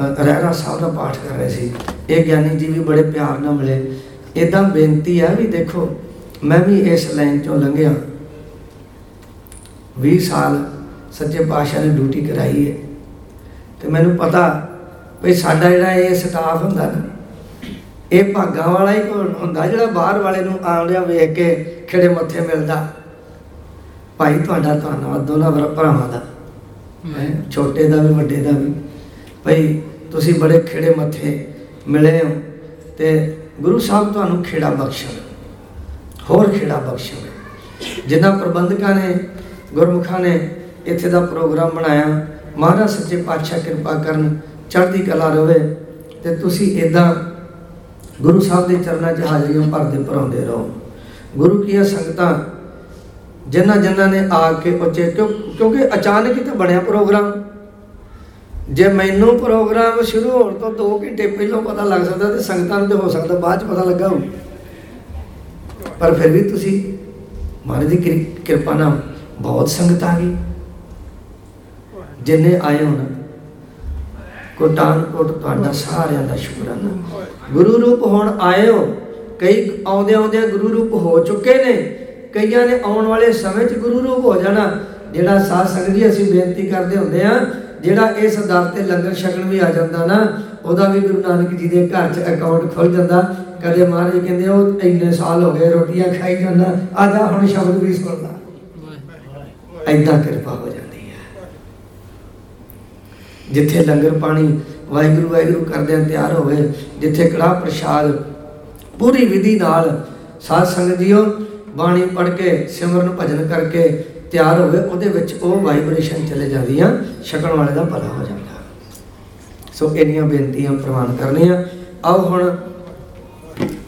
ਰਹਿਰਾ ਸਾਹਿਬ ਦਾ ਪਾਠ ਕਰ ਰਹੇ ਸੀ। ਇਹ ਗਿਆਨੀ ਜੀ ਵੀ ਬੜੇ ਪਿਆਰ ਨਾਲ ਮਿਲੇ। ਇਦਾਂ ਬੇਨਤੀ ਹੈ ਵੀ ਦੇਖੋ, ਮੈਂ ਵੀ ਇਸ ਲਾਈਨ ਚੋਂ ਲੰਘਿਆ। 20 ਸਾਲ ਸੱਚੇ ਪਾਤਸ਼ਾਹ ਨੇ ਡਿਊਟੀ ਕਰਾਈ ਹੈ ਤੇ ਮੈਨੂੰ ਪਤਾ ਵੀ ਸਾਡਾ ਜਿਹੜਾ ਇਹ ਸਟਾਫ ਹੁੰਦਾ ਨਾ ਇਹ ਭਾਗਾਂ ਵਾਲਾ ਹੀ ਹੁੰਦਾ ਜਿਹੜਾ ਬਾਹਰ ਵਾਲੇ ਨੂੰ ਆਉਂਦਿਆਂ ਵੇਖ ਕੇ ਖਿੜੇ ਮੱਥੇ ਮਿਲਦਾ। ਭਾਈ ਤੁਹਾਡਾ ਧੰਨਵਾਦ ਦੋਨਾਂ ਭਰਾ- ਭਰਾਵਾਂ ਦਾ। ਛੋਟੇ ਦਾ ਵੀ ਵੱਡੇ ਦਾ ਵੀ। ਭਾਈ ਤੁਸੀਂ ਬੜੇ ਖਿੜੇ ਮੱਥੇ ਮਿਲੇ ਹੋ ਤੇ ਗੁਰੂ ਸਾਹਿਬ ਤੁਹਾਨੂੰ ਖੇੜਾ ਬਖਸ਼ਣ। ਹੋਰ ਖੇੜਾ ਬਖਸ਼ਣ। ਜਿਨ੍ਹਾਂ ਪ੍ਰਬੰਧਕਾਂ ਨੇ ਗੁਰਮੁਖਾਂ ਨੇ ਇੱਥੇ ਦਾ ਪ੍ਰੋਗਰਾਮ ਬਣਾਇਆ ਮਹਾਰਾਜ ਸੱਚੇ ਪਾਤਸ਼ਾਹ ਕਿਰਪਾ ਕਰਨ ਚੜ੍ਹਦੀ ਕਲਾ ਰਹੇ ਤੇ ਤੁਸੀਂ ਇਦਾਂ ਗੁਰੂ ਸਾਹਿਬ ਦੇ ਚਰਨਾਂ 'ਚ ਹਾਜ਼ਰੀਆਂ ਭਰਦੇ ਭਰਾਉਂਦੇ ਰਹੋ। ਗੁਰੂ ਕੀਆਂ ਸੰਗਤਾਂ ਜਿਨ੍ਹਾਂ ਜਿਨ੍ਹਾਂ ਨੇ ਆ ਕੇ ਉੱਚੇ ਕਿਉਂ, ਕਿਉਂਕਿ ਅਚਾਨਕ ਹੀ ਤਾਂ ਬਣਿਆ ਪ੍ਰੋਗਰਾਮ। ਜੇ ਮੈਨੂੰ ਪ੍ਰੋਗਰਾਮ ਸ਼ੁਰੂ ਹੋਣ ਤੋਂ 2 ਘੰਟੇ ਪਹਿਲਾਂ ਪਤਾ ਲੱਗ ਸਕਦਾ ਤੇ ਸੰਗਤਾਂ ਨੂੰ ਤੇ ਹੋ ਸਕਦਾ ਬਾਅਦ ਚ ਪਤਾ ਲੱਗਾ ਹੋਊ। ਪਰ ਫਿਰ ਵੀ ਤੁਸੀਂ ਮਹਾਰਾਜ ਦੀ ਕਿਰ- ਕਿਰਪਾ ਨਾਲ ਬਹੁਤ ਸੰਗਤ ਆ ਗਈ। ਜਿੰਨੇ ਆਏ ਹੋਣ ਕੋਟਾਨ ਕੋਟ ਤੁਹਾਡਾ ਸਾਰਿਆਂ ਦਾ ਸ਼ੁਕਰਾਨਾ ਗੁਰੂ ਰੂਪ ਹੁਣ ਆਏ ਹੋ ਕਈ ਆਉਂਦੇ ਆਉਂਦੇ ਗੁਰੂ ਰੂਪ ਹੋ ਚੁੱਕੇ ਨੇ। ਕਈਆਂ ਨੇ ਆਉਣ ਵਾਲੇ ਸਮੇਂ 'ਚ ਗੁਰੂ ਰੂਪ ਹੋ ਜਾਣਾ। ਜਿਹੜਾ ਸਾਧ ਸੰਗਤ ਜੀ ਅਸੀਂ ਬੇਨਤੀ ਕਰਦੇ ਹੁੰਦੇ ਆ ਜਿਹੜਾ ਇਸ ਦਰ ਤੇ ਲੰਗਰ ਛਕਣ ਵੀ ਆ ਜਾਂਦਾ ਨਾ ਉਹਦਾ ਵੀ ਗੁਰੂ ਨਾਨਕ ਜੀ ਦੇ ਘਰ 'ਚ ਅਕਾਊਂਟ ਖੁੱਲ ਜਾਂਦਾ। ਕਦੇ ਮਹਾਰਾਜ ਕਹਿੰਦੇ ਉਹ ਇੰਨੇ ਸਾਲ ਹੋ ਗਏ ਰੋਟੀਆਂ ਖਾਈ ਜਾਂਦਾ। ਆਦਾ ਹੁਣ ਸ਼ਬਦ ਵੀ ਸੁਣਦਾ। ਐਦਾਂ ਕਿਰਪਾ ਹੈ ਜਿੱਥੇ ਲੰਗਰ ਪਾਣੀ ਵਾਹਿਗੁਰੂ ਵਾਹਿਗੁਰੂ ਕਰਦਿਆਂ ਤਿਆਰ ਹੋਵੇ, ਜਿੱਥੇ ਕੜਾਹ ਪ੍ਰਸ਼ਾਦ ਪੂਰੀ ਵਿਧੀ ਨਾਲ ਸਾਧ ਸੰਗਤ ਜੀਓ ਬਾਣੀ ਪੜ੍ਹ ਕੇ, ਸਿਮਰਨ, ਭਜਨ ਕਰਕੇ ਤਿਆਰ ਹੋਵੇ, ਉਹਦੇ ਵਿੱਚ ਉਹ ਵਾਈਬ੍ਰੇਸ਼ਨ ਚਲੇ ਜਾਂਦੀਆਂ, ਛਕਣ ਵਾਲੇ ਦਾ ਭਲਾ ਹੋ ਜਾਂਦਾ। ਸੋ ਇੰਨੀਆਂ ਬੇਨਤੀਆਂ ਪ੍ਰਵਾਨ ਕਰਨੀਆਂ। ਆਓ ਹੁਣ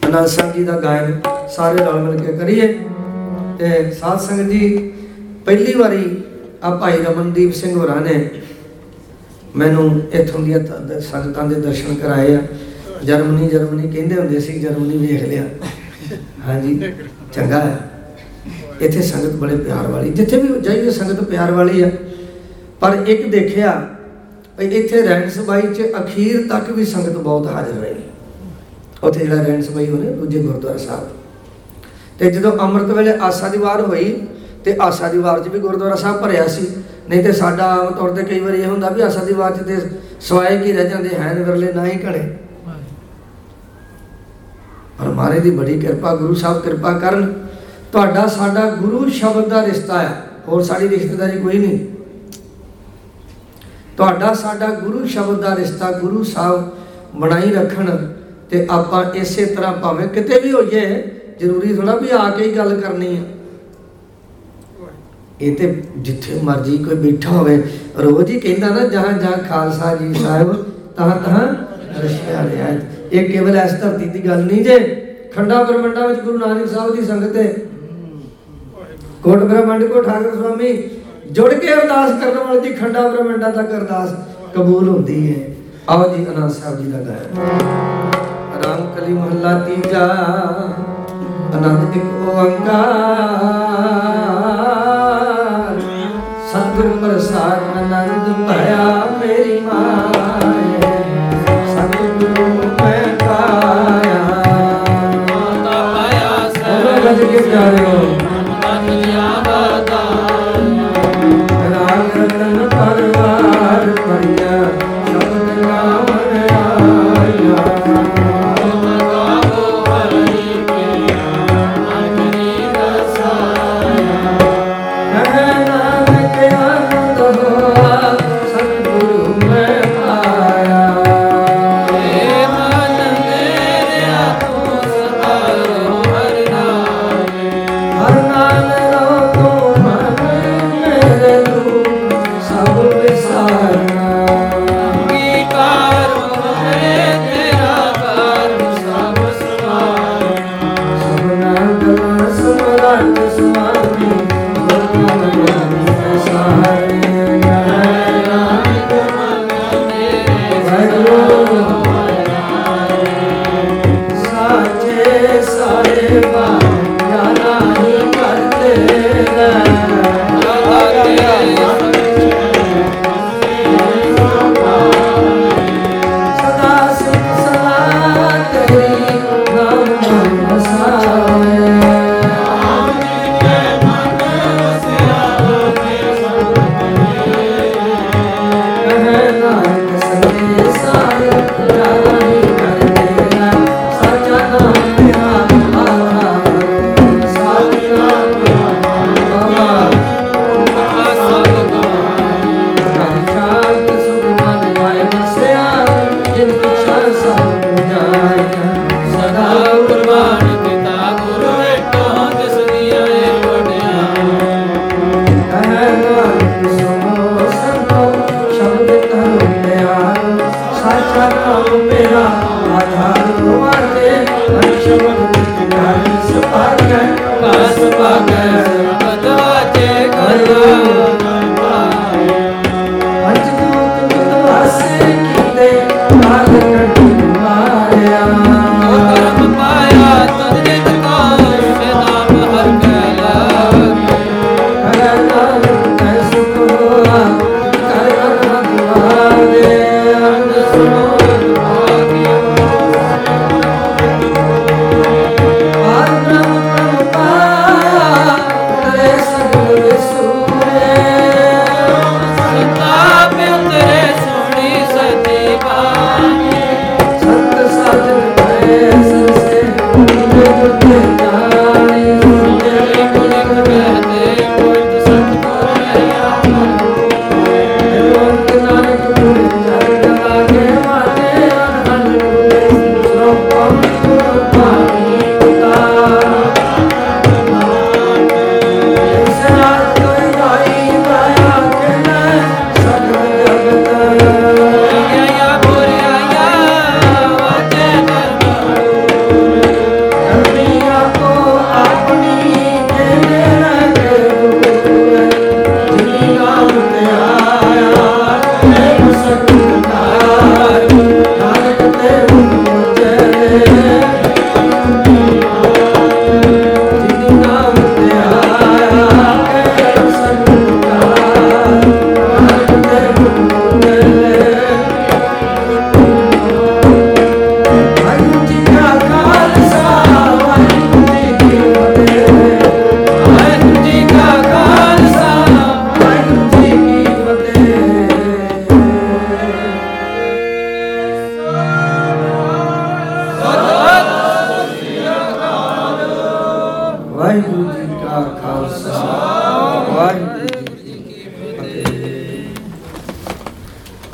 ਅਨੰਦ ਸਾਹਿਬ ਜੀ ਦਾ ਗਾਇਨ ਸਾਰੇ ਰਲ ਮਿਲ ਕੇ ਕਰੀਏ। ਤੇ ਸਾਧ ਸੰਗਤ ਜੀ, ਪਹਿਲੀ ਵਾਰੀ ਆ ਭਾਈ ਰਮਨਦੀਪ ਸਿੰਘ ਹੋਰਾਂ ਨੇ ਮੈਨੂੰ ਇੱਥੋਂ ਦੀਆਂ ਸੰਗਤਾਂ ਦੇ ਦਰਸ਼ਨ ਕਰਾਏ ਆ। ਜਰਮਨੀ ਜਰਮਨੀ ਕਹਿੰਦੇ ਹੁੰਦੇ ਸੀ, ਜਰਮਨੀ ਵੇਖ ਲਿਆ। ਹਾਂਜੀ, ਚੰਗਾ ਹੈ। ਇੱਥੇ ਸੰਗਤ ਬੜੇ ਪਿਆਰ ਵਾਲੀ, ਜਿੱਥੇ ਵੀ ਜਾਈਏ ਸੰਗਤ ਪਿਆਰ ਵਾਲੀ ਆ। ਪਰ ਇੱਕ ਦੇਖਿਆ ਭਈ ਇੱਥੇ ਰਹਿਣ ਸਬਾਈ 'ਚ ਅਖੀਰ ਤੱਕ ਵੀ ਸੰਗਤ ਬਹੁਤ ਹਾਜ਼ਰ ਰਹੀ। ਉੱਥੇ ਜਿਹੜਾ ਰਹਿਣ ਸਬਾਈ ਹੋਣੇ ਦੂਜੇ ਗੁਰਦੁਆਰਾ ਸਾਹਿਬ। ਤੇ ਜਦੋਂ ਅੰਮ੍ਰਿਤ ਵੇਲੇ ਆਸਾ ਦੀ ਵਾਰ ਹੋਈ, ਤੇ ਆਸਾ ਦੀ ਵਾਰ 'ਚ ਵੀ ਗੁਰਦੁਆਰਾ ਸਾਹਿਬ ਭਰਿਆ ਸੀ। ਨਹੀਂ ਤੇ ਸਾਡਾ ਆਮ ਤੌਰ ਤੇ ਕਈ ਵਾਰੀ ਇਹ ਹੁੰਦਾ ਵੀ ਆਸਾ ਦੀ ਬਾਤ ਤੇ ਸਵਾਏ ਕੀ ਰਹਿ ਜਾਂਦੇ ਹਨ ਵਿਰਲੇ, ਨਾ ਹੀ ਘੜੇ। ਪਰ ਮਾਰੇ ਦੀ ਬੜੀ ਕਿਰਪਾ, ਗੁਰੂ ਸਾਹਿਬ ਕਿਰਪਾ ਕਰਨ, ਤੁਹਾਡਾ ਸਾਡਾ ਗੁਰੂ ਸ਼ਬਦ ਦਾ ਰਿਸ਼ਤਾ ਹੈ ਹੋਰ ਸਾਡੀ ਰਿਸ਼ਤੇਦਾਰੀ ਕੋਈ ਨਹੀਂ। ਤੁਹਾਡਾ ਸਾਡਾ ਗੁਰੂ ਸ਼ਬਦ ਦਾ ਰਿਸ਼ਤਾ ਗੁਰੂ ਸਾਹਿਬ ਬਣਾਈ ਰੱਖਣ ਤੇ ਆਪਾਂ ਇਸੇ ਤਰ੍ਹਾਂ ਭਾਵੇਂ ਕਿਤੇ ਵੀ ਹੋਈਏ, ਜ਼ਰੂਰੀ ਥੋੜਾ ਵੀ ਆ ਕੇ ਹੀ ਗੱਲ ਕਰਨੀ ਹੈ ਇਹ ਤੇ ਜਿੱਥੇ ਮਰਜ਼ੀ ਕੋਈ ਬੈਠਾ ਹੋਵੇ। ਰੋਜ਼ ਹੀ ਕਹਿੰਦਾ ਨਾ, ਜਹਾਂ ਜਹਾਂ ਖਾਲਸਾ ਜੀ ਸਾਹਿਬ, ਤਹਾਂ ਤਹਾਂ ਰਸ਼ਿਆ ਰਿਹਾ ਇਹ ਕੇਵਲ ਇਸ ਧਰਤੀ ਦੀ ਗੱਲ ਨਹੀਂ ਜੇ, ਖੰਡਾ ਬ੍ਰਹਮੰਡਾ ਵਿੱਚ ਗੁਰੂ ਨਾਨਕ ਸਾਹਿਬ ਦੀ ਸੰਗਤ ਹੈ। ਕੋਟ ਬ੍ਰਹਮੰਡ ਕੋ ਠਾਕਰ ਸੁਆਮੀ, ਜੁੜ ਕੇ ਅਰਦਾਸ ਕਰਨ ਵਾਲੇ ਦੀ ਖੰਡਾ ਬ੍ਰਹਮੰਡਾ ਤੱਕ ਅਰਦਾਸ ਕਬੂਲ ਹੁੰਦੀ ਹੈ। ਆਓ ਜੀ, ਅਨੰਦ ਸਾਹਿਬ ਜੀ ਦਾ ਗਾਇਆ। ਰਾਮ ਕਲੀ ਮਹੱਲਾ ਤੀਜਾ ਆਨੰਦ ਇੱਕ ਓੰਕਾਰ। ਸਤਿਗੁਰ ਪ੍ਰਸਾਦ ਆਨੰਦ ਭਇਆ ਮੇਰੀ ਮਾਏ। ਸਤਿਗੁਰੂ ਮੈਂ ਪਾਇਆ। ਮਾਤਾ ਪਾਇਆ ਉਹਨਾਂ ਗੱਜ ਕੇ ਪਿਆਰੇ